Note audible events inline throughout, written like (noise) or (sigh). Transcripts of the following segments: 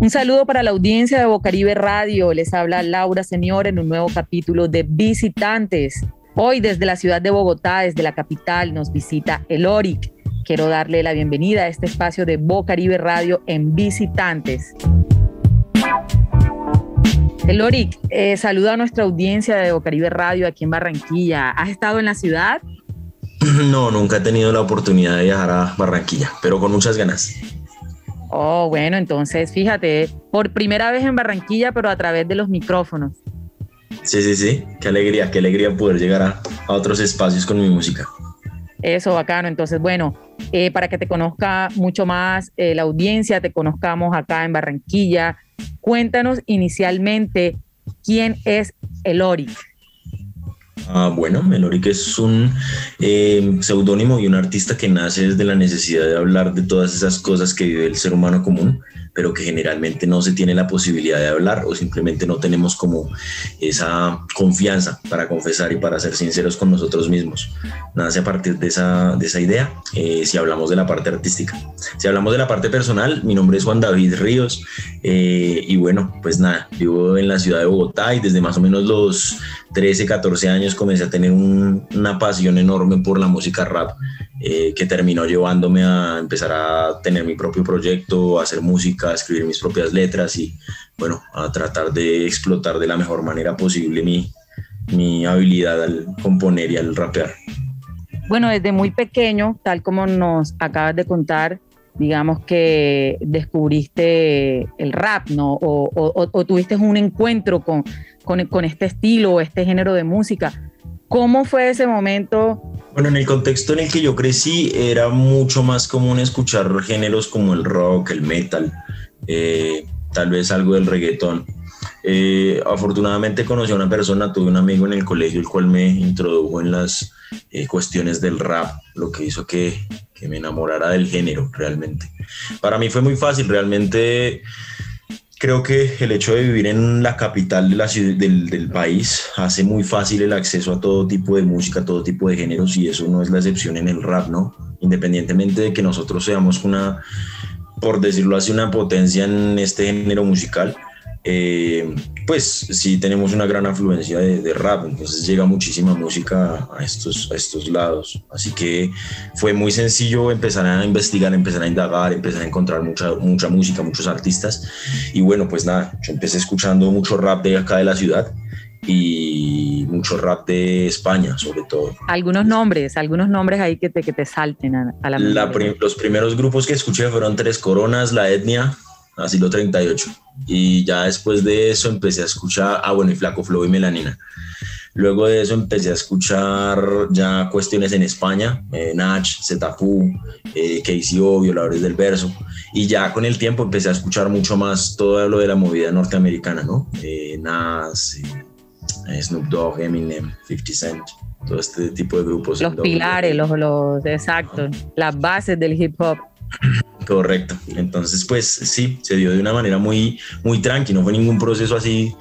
Un saludo para la audiencia de Bocaribe Radio. Les habla Laura Señor en un nuevo capítulo de Visitantes. Hoy desde la ciudad de Bogotá, desde la capital, nos visita Eloric. Quiero darle la bienvenida a este espacio de Bocaribe Radio en Visitantes. Eloric, eh, saluda a nuestra audiencia de Bocaribe Radio aquí en Barranquilla. ¿Has estado en la ciudad? (clears throat) No, nunca he tenido la oportunidad de viajar a Barranquilla, pero con muchas ganas. Oh, bueno, entonces fíjate, por primera vez en Barranquilla, pero a través de los micrófonos. Sí, sí, sí, qué alegría, qué alegría poder llegar a, otros espacios con mi música. Eso, bacano. Entonces, bueno, eh, para que te conozca mucho más eh, la audiencia, te conozcamos acá en Barranquilla, cuéntanos inicialmente quién es Eloric. Ah, bueno, Meloric es un eh, seudónimo y un artista que nace desde la necesidad de hablar de todas esas cosas que vive el ser humano común pero que generalmente no se tiene la posibilidad de hablar o simplemente no tenemos como esa confianza para confesar y para ser sinceros con nosotros mismos. Nace a partir de esa, de esa idea, eh, si hablamos de la parte artística. Si hablamos de la parte personal, mi nombre es Juan David Ríos eh, y bueno, pues nada, vivo en la ciudad de Bogotá y desde más o menos los 13, 14 años comencé a tener una pasión enorme por la música rap. Eh, que terminó llevándome a empezar a tener mi propio proyecto, a hacer música, a escribir mis propias letras y bueno, a tratar de explotar de la mejor manera posible mi, mi habilidad al componer y al rapear. Bueno, desde muy pequeño, tal como nos acabas de contar, digamos que descubriste el rap, ¿no? O, o, tuviste un encuentro con, con, con, este estilo o este género de música. ¿Cómo fue ese momento bueno, en el contexto en el que yo crecí era mucho más común escuchar géneros como el rock, el metal, eh, tal vez algo del reggaetón. Eh, afortunadamente conocí a una persona, tuve un amigo en el colegio el cual me introdujo en las eh, cuestiones del rap, lo que hizo que, que me enamorara del género realmente. Para mí fue muy fácil, realmente Creo que el hecho de vivir en la capital de la del, del, país hace muy fácil el acceso a todo tipo de música, a todo tipo de géneros y eso no es la excepción en el rap, ¿no? Independientemente de que nosotros seamos una, por decirlo así, una potencia en este género musical, eh, pues sí tenemos una gran afluencia de, rap, entonces llega muchísima música a estos, a estos lados. Así que fue muy sencillo empezar a investigar, empezar a indagar, empezar a encontrar mucha, mucha música, muchos artistas. Y bueno, pues nada, yo empecé escuchando mucho rap de acá de la ciudad y mucho rap de España, sobre todo. Algunos nombres, algunos nombres ahí que te, que te salten a, la, la Los primeros grupos que escuché fueron Tres Coronas, La Etnia, Asilo 38. Y ya después de eso empecé a escuchar, ah, bueno, y Flaco Flow y Melanina. Luego de eso empecé a escuchar ya cuestiones en España, eh, Nach, Zetapú, eh, KCO, Violadores del Verso. Y ya con el tiempo empecé a escuchar mucho más todo lo de la movida norteamericana, ¿no? Eh, Nas, eh, Snoop Dogg, Eminem, 50 Cent, todo este tipo de grupos. Los pilares, los, los, exacto, las bases del hip hop. Correcto. Entonces, pues sí, se dio de una manera muy, muy tranqui, no fue ningún proceso así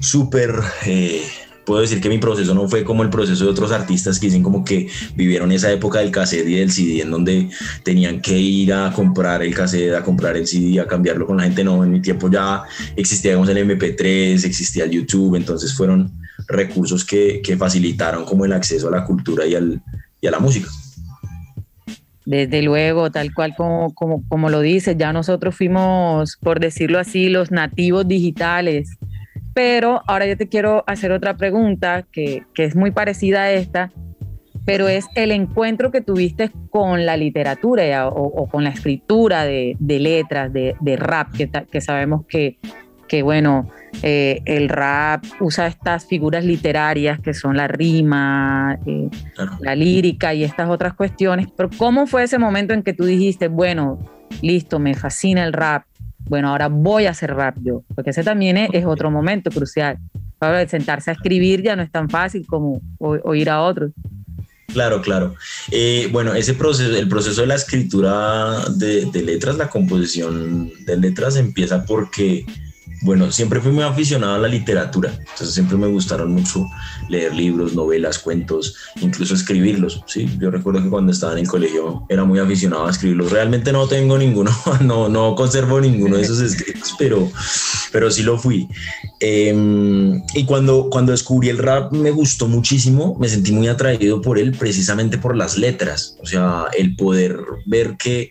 súper... Eh, puedo decir que mi proceso no fue como el proceso de otros artistas que dicen como que vivieron esa época del cassette y del CD en donde tenían que ir a comprar el cassette, a comprar el CD, a cambiarlo con la gente. No, en mi tiempo ya existía el MP3, existía el YouTube, entonces fueron recursos que, que facilitaron como el acceso a la cultura y, al, y a la música. Desde luego, tal cual como, como, lo dices, ya nosotros fuimos, por decirlo así, los nativos digitales. Pero ahora yo te quiero hacer otra pregunta que, que es muy parecida a esta, pero es el encuentro que tuviste con la literatura o, con la escritura de, letras, de, rap, que sabemos que que bueno, eh, el rap usa estas figuras literarias que son la rima, eh, la lírica y estas otras cuestiones, pero ¿cómo fue ese momento en que tú dijiste, bueno, listo, me fascina el rap, bueno, ahora voy a hacer rap yo? Porque ese también es, otro momento crucial. Para sentarse a escribir ya no es tan fácil como oír a otros. Claro, claro. Eh, bueno, ese proceso, el proceso de la escritura de, de letras, la composición de letras empieza porque bueno, siempre fui muy aficionado a la literatura, entonces siempre me gustaron mucho leer libros, novelas, cuentos, incluso escribirlos, ¿sí? Yo recuerdo que cuando estaba en el colegio era muy aficionado a escribirlos. Realmente no tengo ninguno, (laughs) no, no conservo ninguno de esos escritos, pero, pero sí lo fui. Em, y cuando, cuando descubrí el rap me gustó muchísimo, me sentí muy atraído por él precisamente por las letras, o sea, el poder ver que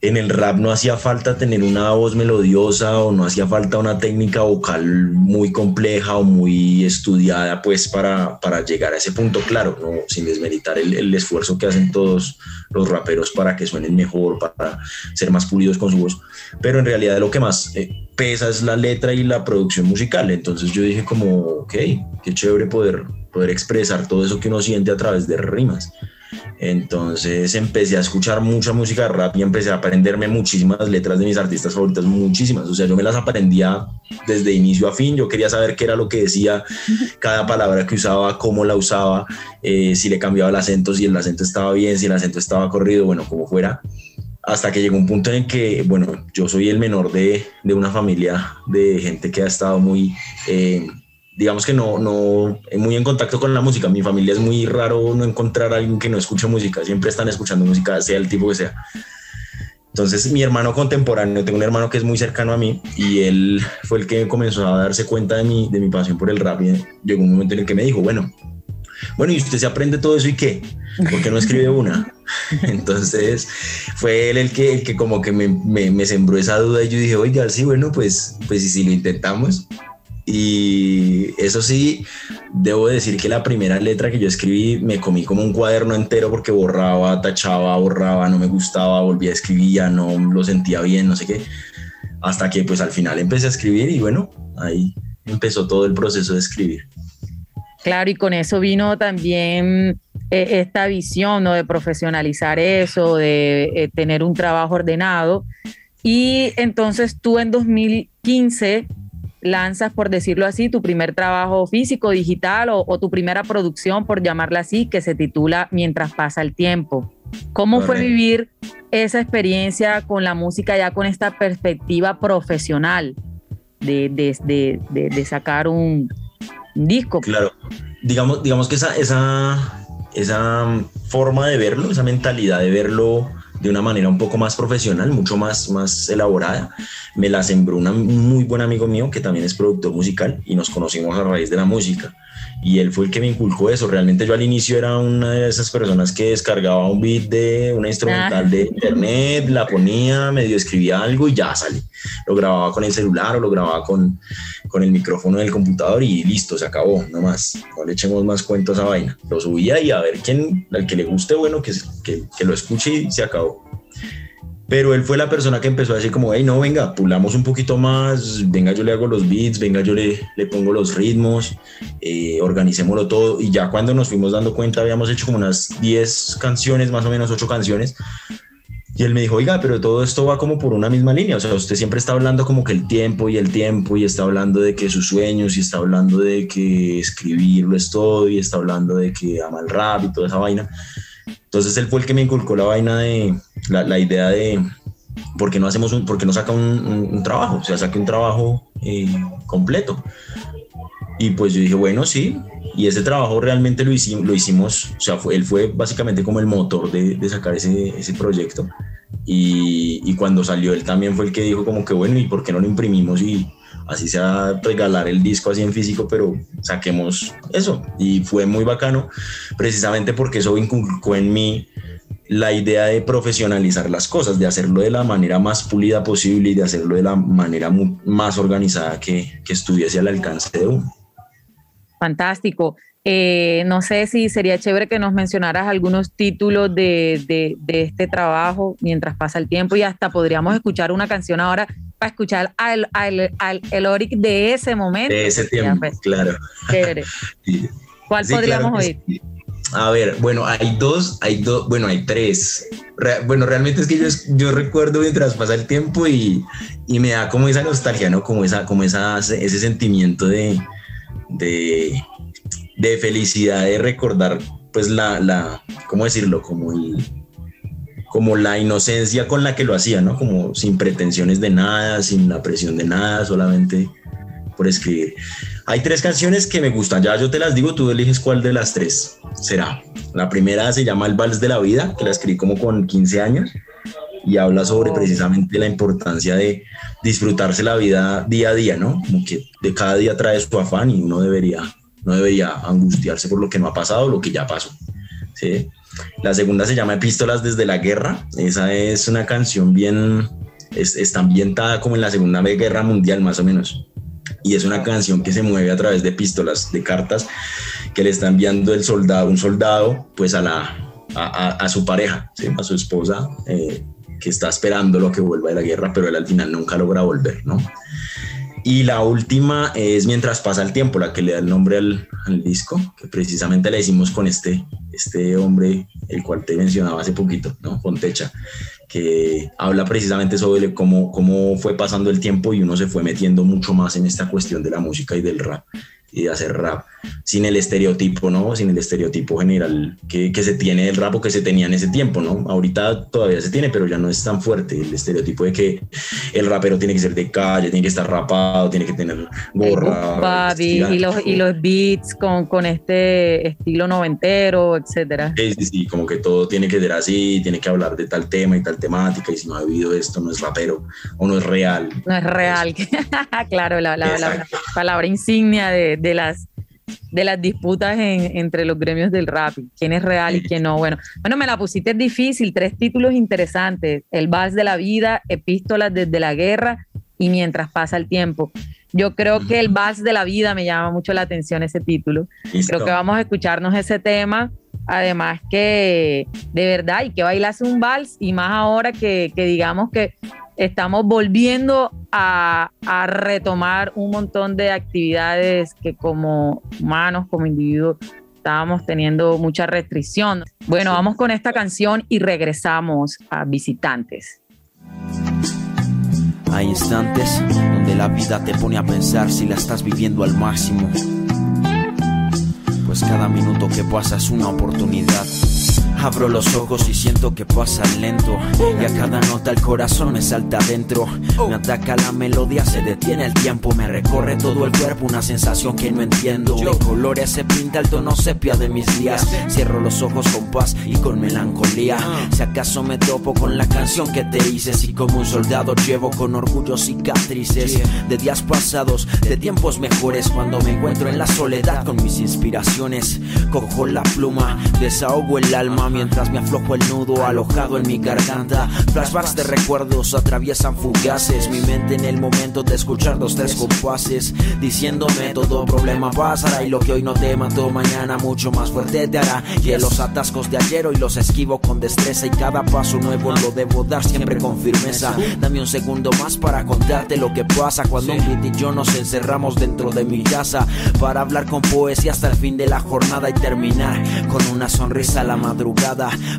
en el rap no hacía falta tener una voz melodiosa o no hacía falta una técnica vocal muy compleja o muy estudiada pues para, para llegar a ese punto, claro, ¿no? sin desmeritar el, el, esfuerzo que hacen todos los raperos para que suenen mejor, para ser más pulidos con su voz, pero en realidad lo que más eh, pesa es la letra y la producción musical, entonces yo dije como, ok, qué chévere poder, poder expresar todo eso que uno siente a través de rimas. Entonces empecé a escuchar mucha música rap y empecé a aprenderme muchísimas letras de mis artistas favoritos, muchísimas. O sea, yo me las aprendía desde inicio a fin. Yo quería saber qué era lo que decía cada palabra que usaba, cómo la usaba, eh, si le cambiaba el acento, si el acento estaba bien, si el acento estaba corrido, bueno, como fuera. Hasta que llegó un punto en que, bueno, yo soy el menor de, de una familia de gente que ha estado muy... Eh, digamos que no, no, muy en contacto con la música. Mi familia es muy raro no encontrar a alguien que no escuche música. Siempre están escuchando música, sea el tipo que sea. Entonces, mi hermano contemporáneo, tengo un hermano que es muy cercano a mí y él fue el que comenzó a darse cuenta de mi, de mi pasión por el rap. Y llegó un momento en el que me dijo, bueno, bueno, ¿y usted se aprende todo eso y qué? ¿Por qué no escribe una? (laughs) Entonces fue él el que, el que como que me, me, me, sembró esa duda y yo dije, oiga, sí, bueno, pues, pues y si lo intentamos, y eso sí, debo decir que la primera letra que yo escribí me comí como un cuaderno entero porque borraba, tachaba, borraba, no me gustaba, volvía a escribir, no lo sentía bien, no sé qué. Hasta que pues al final empecé a escribir y bueno, ahí empezó todo el proceso de escribir. Claro, y con eso vino también eh, esta visión ¿no? de profesionalizar eso, de eh, tener un trabajo ordenado. Y entonces tú en 2015 lanzas, por decirlo así, tu primer trabajo físico, digital o, tu primera producción, por llamarla así, que se titula Mientras pasa el tiempo. ¿Cómo fue vivir esa experiencia con la música ya con esta perspectiva profesional de, de, de, sacar un, disco? Claro, digamos, digamos que esa, esa, esa forma de verlo, esa mentalidad de verlo de una manera un poco más profesional, mucho más, más elaborada. Me la sembró un muy buen amigo mío que también es productor musical y nos conocimos a raíz de la música. Y él fue el que me inculcó eso. Realmente yo al inicio era una de esas personas que descargaba un beat de una instrumental ah. de internet, la ponía, medio escribía algo y ya salí. Lo grababa con el celular o lo grababa con, con el micrófono del computador y listo, se acabó, no más. No le echemos más cuentos a esa vaina. Lo subía y a ver quién, al que le guste, bueno, que, que, que lo escuche y se acabó. Pero él fue la persona que empezó a decir como, hey, no, venga, pulamos un poquito más, venga, yo le hago los beats, venga, yo le, le pongo los ritmos, eh, organicémoslo todo. Y ya cuando nos fuimos dando cuenta, habíamos hecho como unas 10 canciones, más o menos 8 canciones. Y él me dijo, oiga, pero todo esto va como por una misma línea. O sea, usted siempre está hablando como que el tiempo y el tiempo y está hablando de que sus sueños y está hablando de que escribirlo es todo y está hablando de que ama el rap y toda esa vaina. Entonces él fue el que me inculcó la vaina de la, idea de por qué no hacemos un, por no saca un, trabajo, o sea, saque un trabajo eh, completo. Y pues yo dije, bueno, sí, y ese trabajo realmente lo hicimos, lo o sea, fue, él fue básicamente como el motor de, de sacar ese, ese proyecto. Y, y, cuando salió él también fue el que dijo como que bueno, ¿y por qué no lo imprimimos y, así sea regalar el disco así en físico, pero saquemos eso. Y fue muy bacano, precisamente porque eso inculcó en mí la idea de profesionalizar las cosas, de hacerlo de la manera más pulida posible y de hacerlo de la manera más organizada que, que estuviese al alcance de uno. Fantástico. Eh, no sé si sería chévere que nos mencionaras algunos títulos de, de, de, este trabajo mientras pasa el tiempo y hasta podríamos escuchar una canción ahora para escuchar al, al, al el Oric de ese momento. De ese tiempo, pues, claro. (laughs) ¿Cuál podríamos oír? A ver, bueno, hay dos, hay dos, bueno, hay tres. bueno, realmente es que yo, yo recuerdo mientras pasa el tiempo y, y, me da como esa nostalgia, ¿no? Como, esa, como esa, ese sentimiento de, de, de felicidad de recordar, pues, la, la, ¿cómo decirlo? Como el, como la inocencia con la que lo hacía, ¿no? Como sin pretensiones de nada, sin la presión de nada, solamente por escribir. Hay tres canciones que me gustan, ya yo te las digo, tú eliges cuál de las tres será. La primera se llama El Vals de la Vida, que la escribí como con 15 años y habla sobre oh. precisamente la importancia de disfrutarse la vida día a día, ¿no? Como que de cada día trae su afán y uno debería, no debería angustiarse por lo que no ha pasado, lo que ya pasó. ¿sí? La segunda se llama Epístolas desde la guerra. Esa es una canción bien, está ambientada como en la Segunda Guerra Mundial más o menos y es una canción que se mueve a través de epístolas, de cartas que le está enviando el soldado, un soldado, pues a la a, su pareja, a su esposa, eh, que está esperando lo que vuelva de la guerra, pero él al final nunca logra volver, ¿no? Y la última es Mientras pasa el tiempo, la que le da el nombre al, disco, que precisamente le hicimos con este, este hombre, el cual te mencionaba hace poquito, ¿no? Con Techa, que habla precisamente sobre cómo, cómo fue pasando el tiempo y uno se fue metiendo mucho más en esta cuestión de la música y del rap y de hacer rap sin el estereotipo, ¿no? Sin el estereotipo general que, que, se tiene del rap o que se tenía en ese tiempo, ¿no? Ahorita todavía se tiene, pero ya no es tan fuerte el estereotipo de que el rapero tiene que ser de calle, tiene que estar rapado, tiene que tener gorra. y, los, y los beats con, con este estilo noventero, etcétera. Sí, sí, sí, como que todo tiene que ser así, tiene que hablar de tal tema y tal temática, y si no ha vivido esto, no es rapero o no es real. No es real, (laughs) claro, la, la, la palabra insignia de de las de las disputas entre los gremios del rap, quién es real y quién no. Bueno, bueno, me la pusiste difícil, tres títulos interesantes, El Vals de la Vida, Epístolas desde la Guerra y Mientras pasa el tiempo. Yo creo que El Vals de la Vida me llama mucho la atención ese título. Creo que vamos a escucharnos ese tema. Además que de verdad hay que bailarse un vals y más ahora que, que digamos que estamos volviendo a, retomar un montón de actividades que como humanos, como individuos, estábamos teniendo mucha restricción. Bueno, vamos con esta canción y regresamos a visitantes. Hay instantes donde la vida te pone a pensar si la estás viviendo al máximo. Pues cada minuto que pasa es una oportunidad Abro los ojos y siento que pasa lento. Y a cada nota el corazón me salta adentro. Me ataca la melodía, se detiene el tiempo. Me recorre todo el cuerpo, una sensación que no entiendo. De colores se pinta el tono sepia de mis días. Cierro los ojos con paz y con melancolía. Si acaso me topo con la canción que te hice, si como un soldado llevo con orgullo cicatrices de días pasados, de tiempos mejores. Cuando me encuentro en la soledad con mis inspiraciones, cojo la pluma, desahogo el alma mientras me aflojo el nudo alojado en mi garganta. Flashbacks de recuerdos atraviesan fugaces mi mente en el momento de escuchar dos tres compases, diciéndome todo problema pasará y lo que hoy no te mató mañana mucho más fuerte te hará. Y los atascos de ayer hoy los esquivo con destreza y cada paso nuevo lo debo dar siempre con firmeza. Dame un segundo más para contarte lo que pasa cuando un beat y yo nos encerramos dentro de mi casa para hablar con poesía hasta el fin de la jornada y terminar con una sonrisa a la madrugada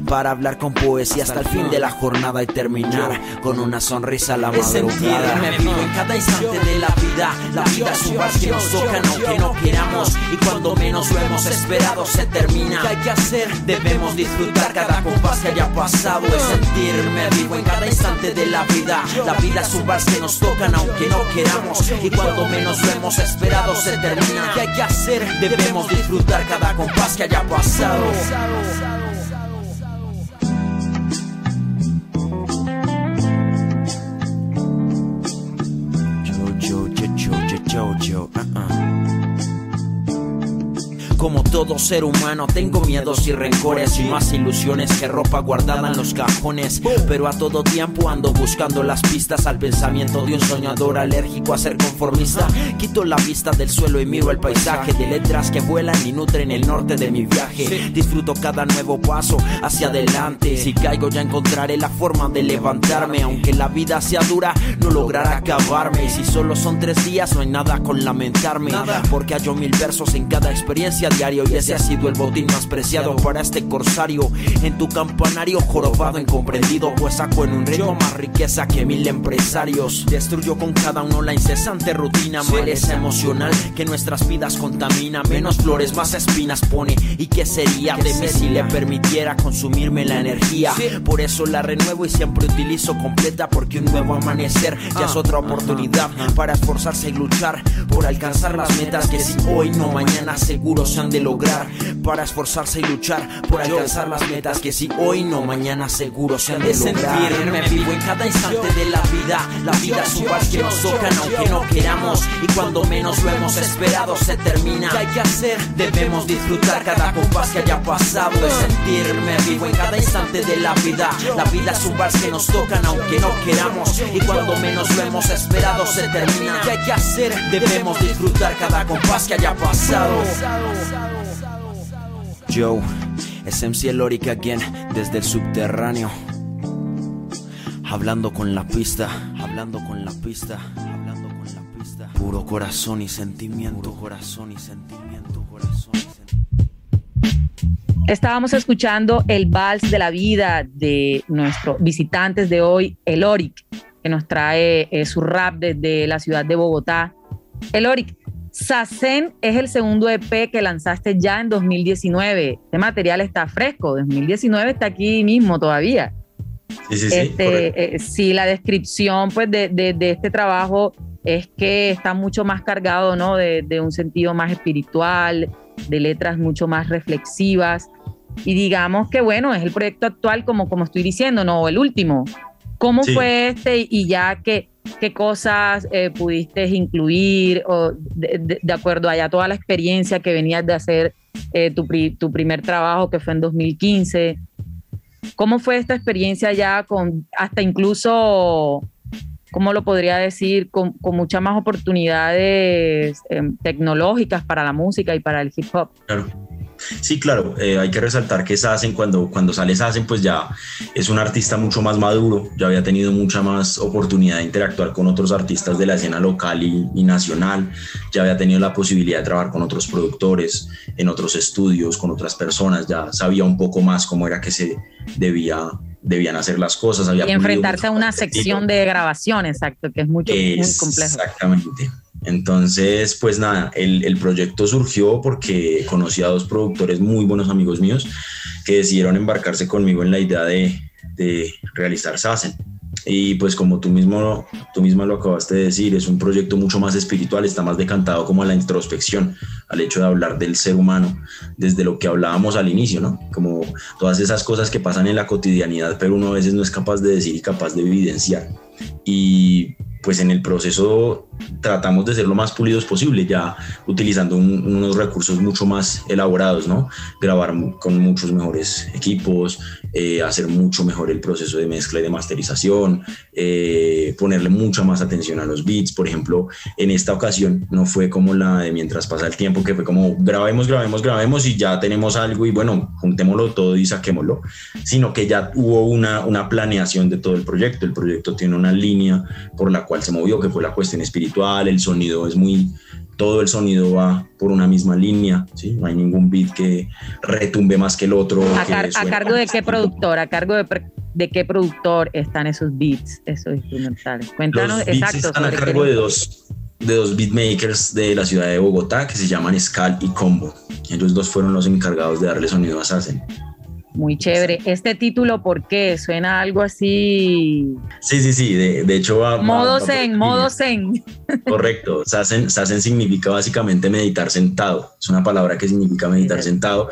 para hablar con poesía hasta el fin de la jornada y terminar con una sonrisa a la madrugada. Me vivo en cada instante de la vida. La vida es un vals que nos toca aunque no queramos y cuando menos lo hemos esperado se termina. ¿Qué hay que hacer? Debemos disfrutar cada compás que haya pasado. Es sentirme vivo en cada instante de la vida. La vida es un vals que nos tocan aunque no queramos y cuando menos lo hemos esperado se termina. ¿Qué hay que hacer? Debemos disfrutar cada compás que haya pasado. JoJo. Uh uh Como todo ser humano tengo miedos y rencores y más ilusiones que ropa guardada en los cajones. Pero a todo tiempo ando buscando las pistas al pensamiento de un soñador alérgico a ser conformista. Quito la vista del suelo y miro el paisaje de letras que vuelan y nutren el norte de mi viaje. Disfruto cada nuevo paso hacia adelante. Si caigo ya encontraré la forma de levantarme. Aunque la vida sea dura, no logrará acabarme. Y si solo son tres días, no hay nada con lamentarme. Porque hallo mil versos en cada experiencia diario y ese ha sido el botín más preciado para este corsario. En tu campanario jorobado incomprendido, pues saco en un ritmo más riqueza que mil empresarios. Destruyo con cada uno la incesante rutina, maleza emocional que nuestras vidas contamina. Menos flores, más espinas pone. ¿Y qué sería de mí si le permitiera consumirme la energía? Por eso la renuevo y siempre utilizo completa porque un nuevo amanecer ya es otra oportunidad para esforzarse y luchar por alcanzar las metas que si hoy no mañana seguro se han de lograr. Para esforzarse y luchar por alcanzar las metas que si hoy no mañana seguro se han de lograr. Sentirme vivo en cada instante de la vida. La vida es un vals que nos tocan aunque no queramos y cuando menos lo hemos esperado se termina. ¿Qué hay que hacer? Debemos disfrutar cada compás que haya pasado. Es sentirme vivo en cada instante de la vida. La vida es un vals que nos tocan aunque no queramos y cuando menos lo hemos esperado se termina. ¿Qué hay que hacer? Debemos disfrutar cada compás que haya pasado. Joe, es MC Loric again desde el subterráneo. Hablando con la pista, hablando con la pista, hablando con la pista. Puro corazón y sentimiento, corazón y sentimiento, corazón y sentimiento. Estábamos escuchando el vals de la vida de nuestros visitantes de hoy, el Oric, que nos trae eh, su rap desde la ciudad de Bogotá. El Oric, Sazen es el segundo EP que lanzaste ya en 2019. Este material está fresco, 2019 está aquí mismo todavía. Sí, sí, sí. Este, eh, sí, la descripción pues, de, de, de, este trabajo es que está mucho más cargado ¿no? de, de, un sentido más espiritual, de letras mucho más reflexivas. Y digamos que, bueno, es el proyecto actual, como, como estoy diciendo, no el último. ¿Cómo sí. fue este y ya que qué cosas eh, pudiste incluir o de, acuerdo a toda la experiencia que venías de hacer eh, tu, tu, primer trabajo que fue en 2015. ¿Cómo fue esta experiencia ya con hasta incluso, cómo lo podría decir, con, con muchas más oportunidades eh, tecnológicas para la música y para el hip hop? Claro. Sí, claro, eh, hay que resaltar que Sassen, cuando, cuando sale Sassen, pues ya es un artista mucho más maduro, ya había tenido mucha más oportunidad de interactuar con otros artistas de la escena local y, y, nacional, ya había tenido la posibilidad de trabajar con otros productores, en otros estudios, con otras personas, ya sabía un poco más cómo era que se debía debían hacer las cosas. Había y enfrentarse a una sección de grabación, exacto, que es mucho, muy complejo. Exactamente. Entonces, pues nada, el, proyecto surgió porque conocí a dos productores muy buenos amigos míos que decidieron embarcarse conmigo en la idea de, de realizar SACEN. Y pues como tú mismo, tú misma lo acabaste de decir, es un proyecto mucho más espiritual, está más decantado como a la introspección, al hecho de hablar del ser humano, desde lo que hablábamos al inicio, ¿no? Como todas esas cosas que pasan en la cotidianidad, pero uno a veces no es capaz de decir y capaz de evidenciar. Y pues en el proceso tratamos de ser lo más pulidos posible, ya utilizando un, unos recursos mucho más elaborados, ¿no? Grabar con muchos mejores equipos, eh, hacer mucho mejor el proceso de mezcla y de masterización, eh, ponerle mucha más atención a los beats. Por ejemplo, en esta ocasión no fue como la de mientras pasa el tiempo, que fue como grabemos, grabemos, grabemos y ya tenemos algo y bueno, juntémoslo todo y saquémoslo, sino que ya hubo una, una planeación de todo el proyecto. El proyecto tiene una línea por la cual se movió, que fue la cuestión espiritual, el sonido es muy, todo el sonido va por una misma línea, ¿sí? no hay ningún beat que retumbe más que el otro. ¿A, car a cargo de qué productor? ¿A cargo de, de, qué productor están esos beats, esos instrumentales? Cuéntanos Los beats exacto. Están a cargo de dos, de dos beatmakers de la ciudad de Bogotá que se llaman Scal y Combo. Ellos dos fueron los encargados de darle sonido a Sassen. Muy chévere. Este título, ¿por qué? Suena algo así. Sí, sí, sí. De, de hecho, va. Modo va, zen, modo zen. Correcto. Sazen, sazen significa básicamente meditar sentado. Es una palabra que significa meditar sí. sentado.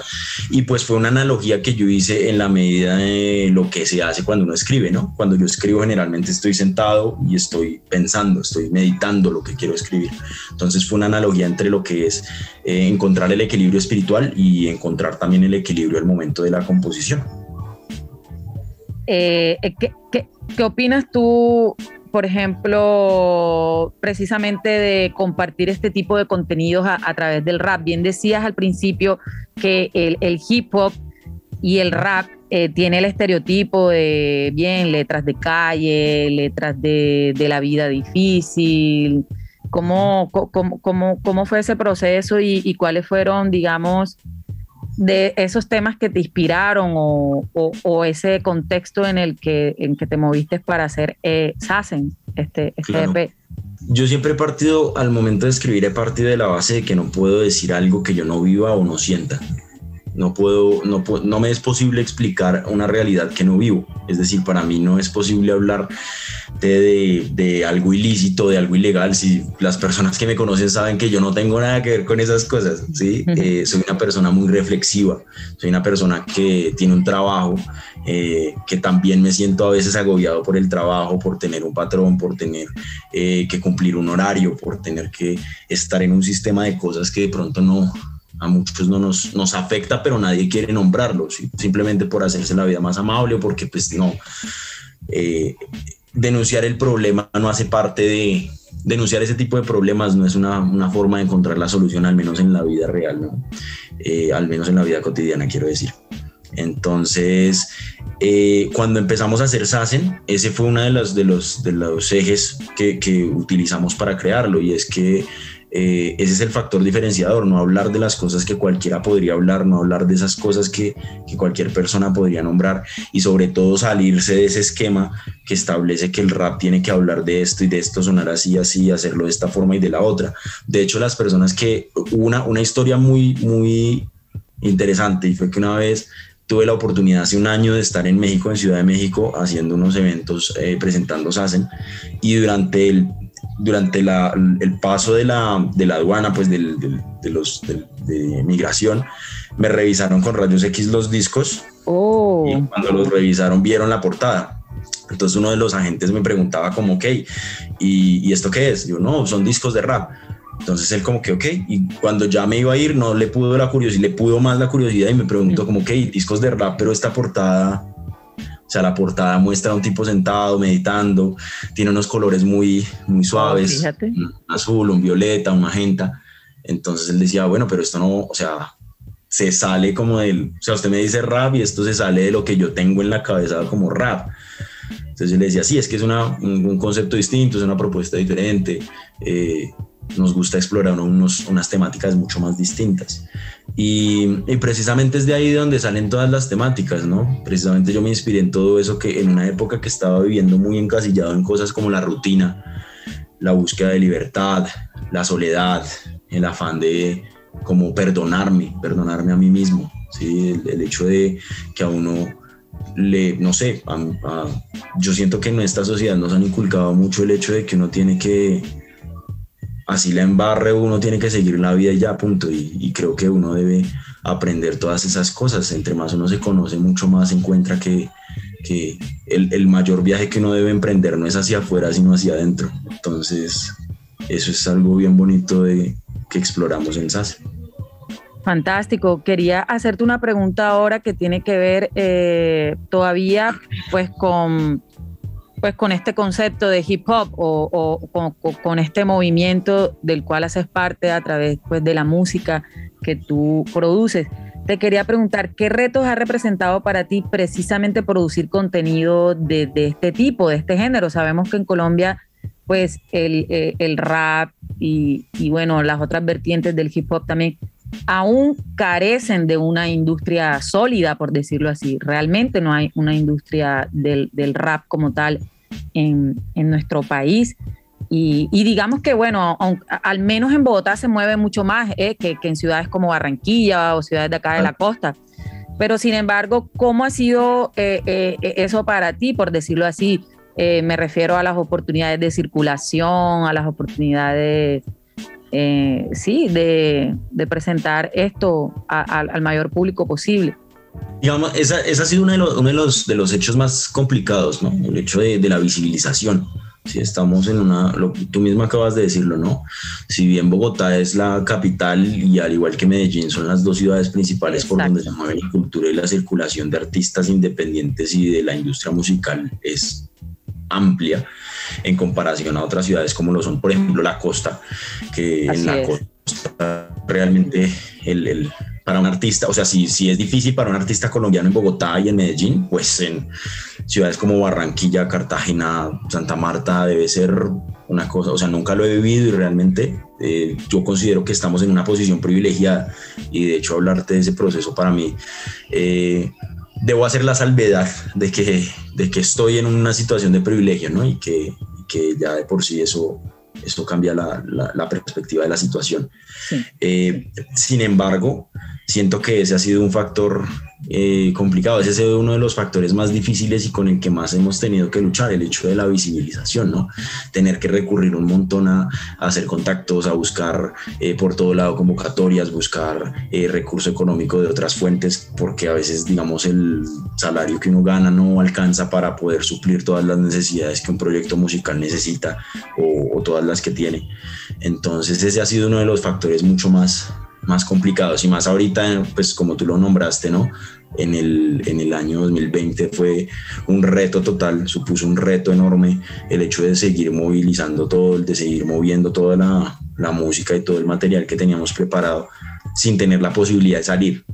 Y pues fue una analogía que yo hice en la medida de lo que se hace cuando uno escribe, ¿no? Cuando yo escribo, generalmente estoy sentado y estoy pensando, estoy meditando lo que quiero escribir. Entonces fue una analogía entre lo que es eh, encontrar el equilibrio espiritual y encontrar también el equilibrio al momento de la composición posición. Eh, ¿qué, qué, opinas tú, por ejemplo, precisamente de compartir este tipo de contenidos a, través del rap? Bien decías al principio que el, hip hop y el rap eh, tiene el estereotipo de, bien, letras de calle, letras de, la vida difícil. ¿Cómo, cómo, cómo, cómo fue ese proceso y cuáles fueron, digamos, de esos temas que te inspiraron o, ese contexto en el que, en que te moviste para hacer eh, SACEN, este, este EP. Yo siempre he partido, al momento de escribir, he partido de la base de que no puedo decir algo que yo no viva o no sienta. No puedo, no, no me es posible explicar una realidad que no vivo. Es decir, para mí no es posible hablar de, de, algo ilícito, de algo ilegal. Si las personas que me conocen saben que yo no tengo nada que ver con esas cosas, ¿sí? Eh, soy una persona muy reflexiva, soy una persona que tiene un trabajo, eh, que también me siento a veces agobiado por el trabajo, por tener un patrón, por tener eh, que cumplir un horario, por tener que estar en un sistema de cosas que de pronto no, a muchos no nos, nos afecta, pero nadie quiere nombrarlo, simplemente por hacerse la vida más amable o porque pues no, eh, denunciar el problema no hace parte de, denunciar ese tipo de problemas no es una, una, forma de encontrar la solución, al menos en la vida real, ¿no? Eh, al menos en la vida cotidiana, quiero decir. Entonces, eh, cuando empezamos a hacer SACEN, ese fue uno de los, de los, de los ejes que, que utilizamos para crearlo y es que eh, ese es el factor diferenciador, no hablar de las cosas que cualquiera podría hablar, no hablar de esas cosas que, cualquier persona podría nombrar y sobre todo salirse de ese esquema que establece que el rap tiene que hablar de esto y de esto sonar así, así, hacerlo de esta forma y de la otra. De hecho, las personas que, una, una historia muy, muy interesante y fue que una vez tuve la oportunidad hace un año de estar en México, en Ciudad de México, haciendo unos eventos eh, presentando SACEN y durante el durante el paso de la, de la aduana, pues de, los, de, migración, me revisaron con rayos X los discos oh. y cuando los revisaron vieron la portada. Entonces uno de los agentes me preguntaba como, ok, ¿y, ¿y esto qué es? Yo, no, son discos de rap. Entonces él como que, ok, y cuando ya me iba a ir, no le pudo la curiosidad, le pudo más la curiosidad y me preguntó como, ok, discos de rap, pero esta portada o sea, la portada muestra a un tipo sentado, meditando, tiene unos colores muy, muy suaves, un azul, un violeta, un magenta. Entonces él decía, bueno, pero esto no, o sea, se sale como del, o sea, usted me dice rap y esto se sale de lo que yo tengo en la cabeza como rap. Entonces yo le decía, sí, es que es una, un, concepto distinto, es una propuesta diferente. Eh, nos gusta explorar unos, unas temáticas mucho más distintas. Y, precisamente es de ahí de donde salen todas las temáticas, ¿no? Precisamente yo me inspiré en todo eso que en una época que estaba viviendo muy encasillado en cosas como la rutina, la búsqueda de libertad, la soledad, el afán de como perdonarme, perdonarme a mí mismo, ¿sí? El, hecho de que a uno le, no sé, yo siento que en nuestra sociedad nos han inculcado mucho el hecho de que uno tiene que así la embarre, uno tiene que seguir la vida y ya, punto. Y, creo que uno debe aprender todas esas cosas. Entre más uno se conoce, mucho más encuentra que, que el, el, mayor viaje que uno debe emprender no es hacia afuera, sino hacia adentro. Entonces, eso es algo bien bonito de, que exploramos en SAS. Fantástico. Quería hacerte una pregunta ahora que tiene que ver eh, todavía pues con pues con este concepto de hip hop o, con, este movimiento del cual haces parte a través pues, de la música que tú produces. Te quería preguntar, ¿qué retos ha representado para ti precisamente producir contenido de, este tipo, de este género? Sabemos que en Colombia, pues el, eh, rap y, y, bueno, las otras vertientes del hip hop también aún carecen de una industria sólida, por decirlo así. Realmente no hay una industria del, rap como tal en, nuestro país. Y, digamos que, bueno, al menos en Bogotá se mueve mucho más eh, que, en ciudades como Barranquilla o ciudades de acá de la costa. Pero sin embargo, ¿cómo ha sido eh, eh, eso para ti, por decirlo así? me refiero a las oportunidades de circulación, a las oportunidades eh, sí, de, presentar esto al mayor público posible. Digamos, esa, esa ha sido uno de los, uno de los, de los hechos más complicados, ¿no? El hecho de, de la visibilización. Si estamos en una, lo, tú mismo acabas de decirlo, ¿no? Si bien Bogotá es la capital y al igual que Medellín son las dos ciudades principales por donde se mueve la cultura y la circulación de artistas independientes y de la industria musical es amplia en comparación a otras ciudades como lo son, por ejemplo, la costa, que en la costa realmente el, para un artista, o sea, si, si es difícil para un artista colombiano en Bogotá y en Medellín, pues en ciudades como Barranquilla, Cartagena, Santa Marta debe ser una cosa, o sea, nunca lo he vivido y realmente eh, yo considero que estamos en una posición privilegiada y de hecho hablarte de ese proceso para mí, eh, debo hacer la salvedad de que, de que estoy en una situación de privilegio, ¿no? Y que, que ya de por sí eso, eso cambia la, la, perspectiva de la situación. Eh, sin embargo, siento que ese ha sido un factor eh, complicado, ese sido uno de los factores más difíciles y con el que más hemos tenido que luchar, el hecho de la visibilización, ¿no? Tener que recurrir un montón a, hacer contactos, a buscar eh, por todo lado convocatorias, buscar eh, recurso económico de otras fuentes, porque a veces, digamos, el salario que uno gana no alcanza para poder suplir todas las necesidades que un proyecto musical necesita o, o todas las que tiene. Entonces ese ha sido uno de los factores mucho más más complicados y más ahorita, pues como tú lo nombraste, ¿no? En el, en el año 2020 fue un reto total, supuso un reto enorme el hecho de seguir movilizando todo, de seguir moviendo toda la, la música y todo el material que teníamos preparado sin tener la posibilidad de salir.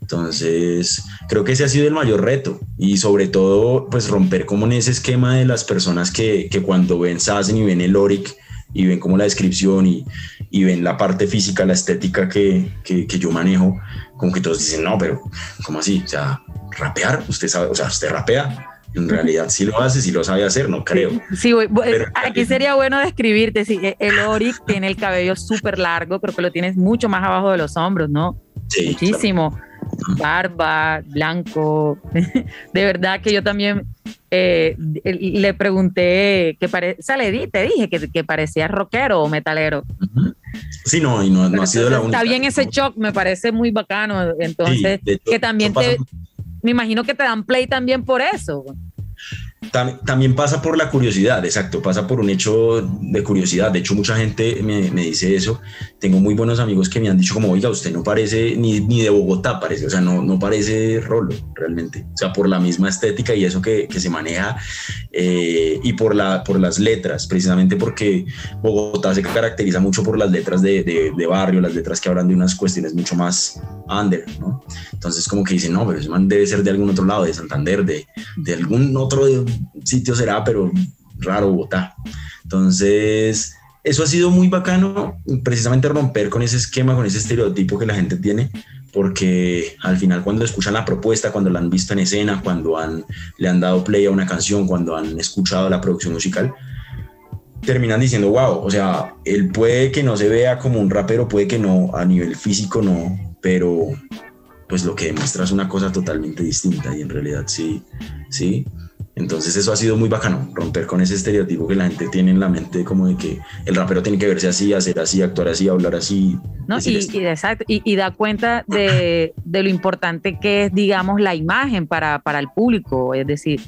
Entonces, creo que ese ha sido el mayor reto y sobre todo, pues romper como en ese esquema de las personas que, que cuando ven Sassen y ven el Oric y ven como la descripción y, y ven la parte física, la estética que, que, yo manejo, como que todos dicen, no, pero ¿cómo así? O sea, rapear, usted sabe, o sea, usted rapea. En realidad sí lo hace, sí lo sabe hacer, no creo. Sí, aquí sería bueno describirte, sí, e, el Oric tiene el cabello súper largo, creo que lo tienes mucho más abajo de los hombros, ¿no? Sí. Muchísimo. Barba, blanco. (laughs) De verdad que yo también eh, le pregunté, que pare, o sea, le di, te dije que, que parecía rockero o metalero. Sí, no, y no, ha sido la única. Está bien ese shock, me parece muy bacano. Entonces, que también te, me imagino que te dan play también por eso también pasa por la curiosidad, exacto, pasa por un hecho de curiosidad. De hecho, mucha gente me, me, dice eso. Tengo muy buenos amigos que me han dicho como, oiga, usted no parece ni, ni de Bogotá, parece, o sea, no, no parece Rolo realmente. O sea, por la misma estética y eso que, que se maneja eh, y por, la, por las letras, precisamente porque Bogotá se caracteriza mucho por las letras de, de, barrio, las letras que hablan de unas cuestiones mucho más under. Entonces, como que dicen, no, pero ese man debe ser de algún otro lado, de Santander, de, de algún otro sitio será, pero raro Bogotá. Entonces, eso ha sido muy bacano, precisamente romper con ese esquema, con ese estereotipo que la gente tiene, porque al final cuando escuchan la propuesta, cuando la han visto en escena, cuando han, le han dado play a una canción, cuando han escuchado la producción musical, terminan diciendo, wow, o sea, él puede que no se vea como un rapero, puede que no, a nivel físico no, pero pues lo que demuestra es una cosa totalmente distinta y en realidad sí, sí. Entonces eso ha sido muy bacano, romper con ese estereotipo que la gente tiene en la mente como de que el rapero tiene que verse así, hacer así, actuar así, hablar así. No, y, y, exacto, y, da cuenta de, de, lo importante que es, digamos, la imagen para, para el público, es decir,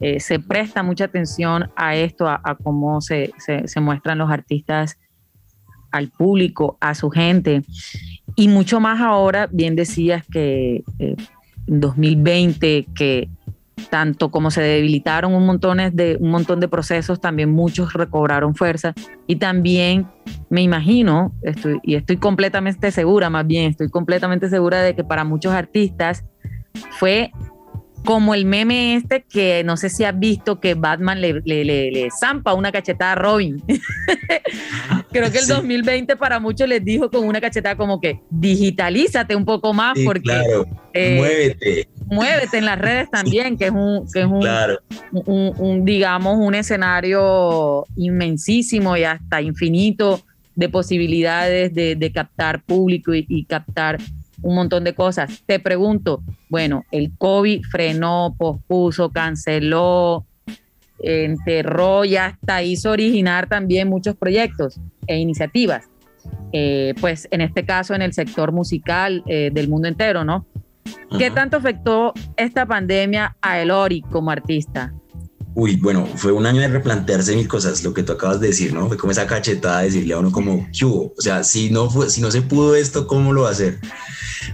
eh, se presta mucha atención a esto, a, cómo se, se, se, muestran los artistas al público, a su gente, y mucho más ahora, bien decías que eh, en 2020, que tanto como se debilitaron un montón de, un montón de procesos, también muchos recobraron fuerza y también me imagino, estoy, y estoy completamente segura, más bien estoy completamente segura de que para muchos artistas fue como el meme este que no sé si has visto que Batman le, le, le, zampa una cachetada a Robin. (laughs) Creo que el 2020 para muchos les dijo con una cachetada como que digitalízate un poco más porque claro. eh, muévete. Muévete en las redes también, que es un, que es un, un, digamos, un escenario inmensísimo y hasta infinito de posibilidades de, de captar público y, y captar un montón de cosas. Te pregunto, bueno, el COVID frenó, pospuso, canceló, enterró y hasta hizo originar también muchos proyectos e iniciativas. Eh, pues en este caso en el sector musical eh, del mundo entero, ¿no? ¿Qué tanto afectó esta pandemia a Elori como artista? Uy, bueno, fue un año de replantearse mil cosas, lo que tú acabas de decir, ¿no? Fue como esa cachetada de decirle a uno como, ¿qué hubo? O sea, si no, fue, si no se pudo esto, ¿cómo lo va a hacer?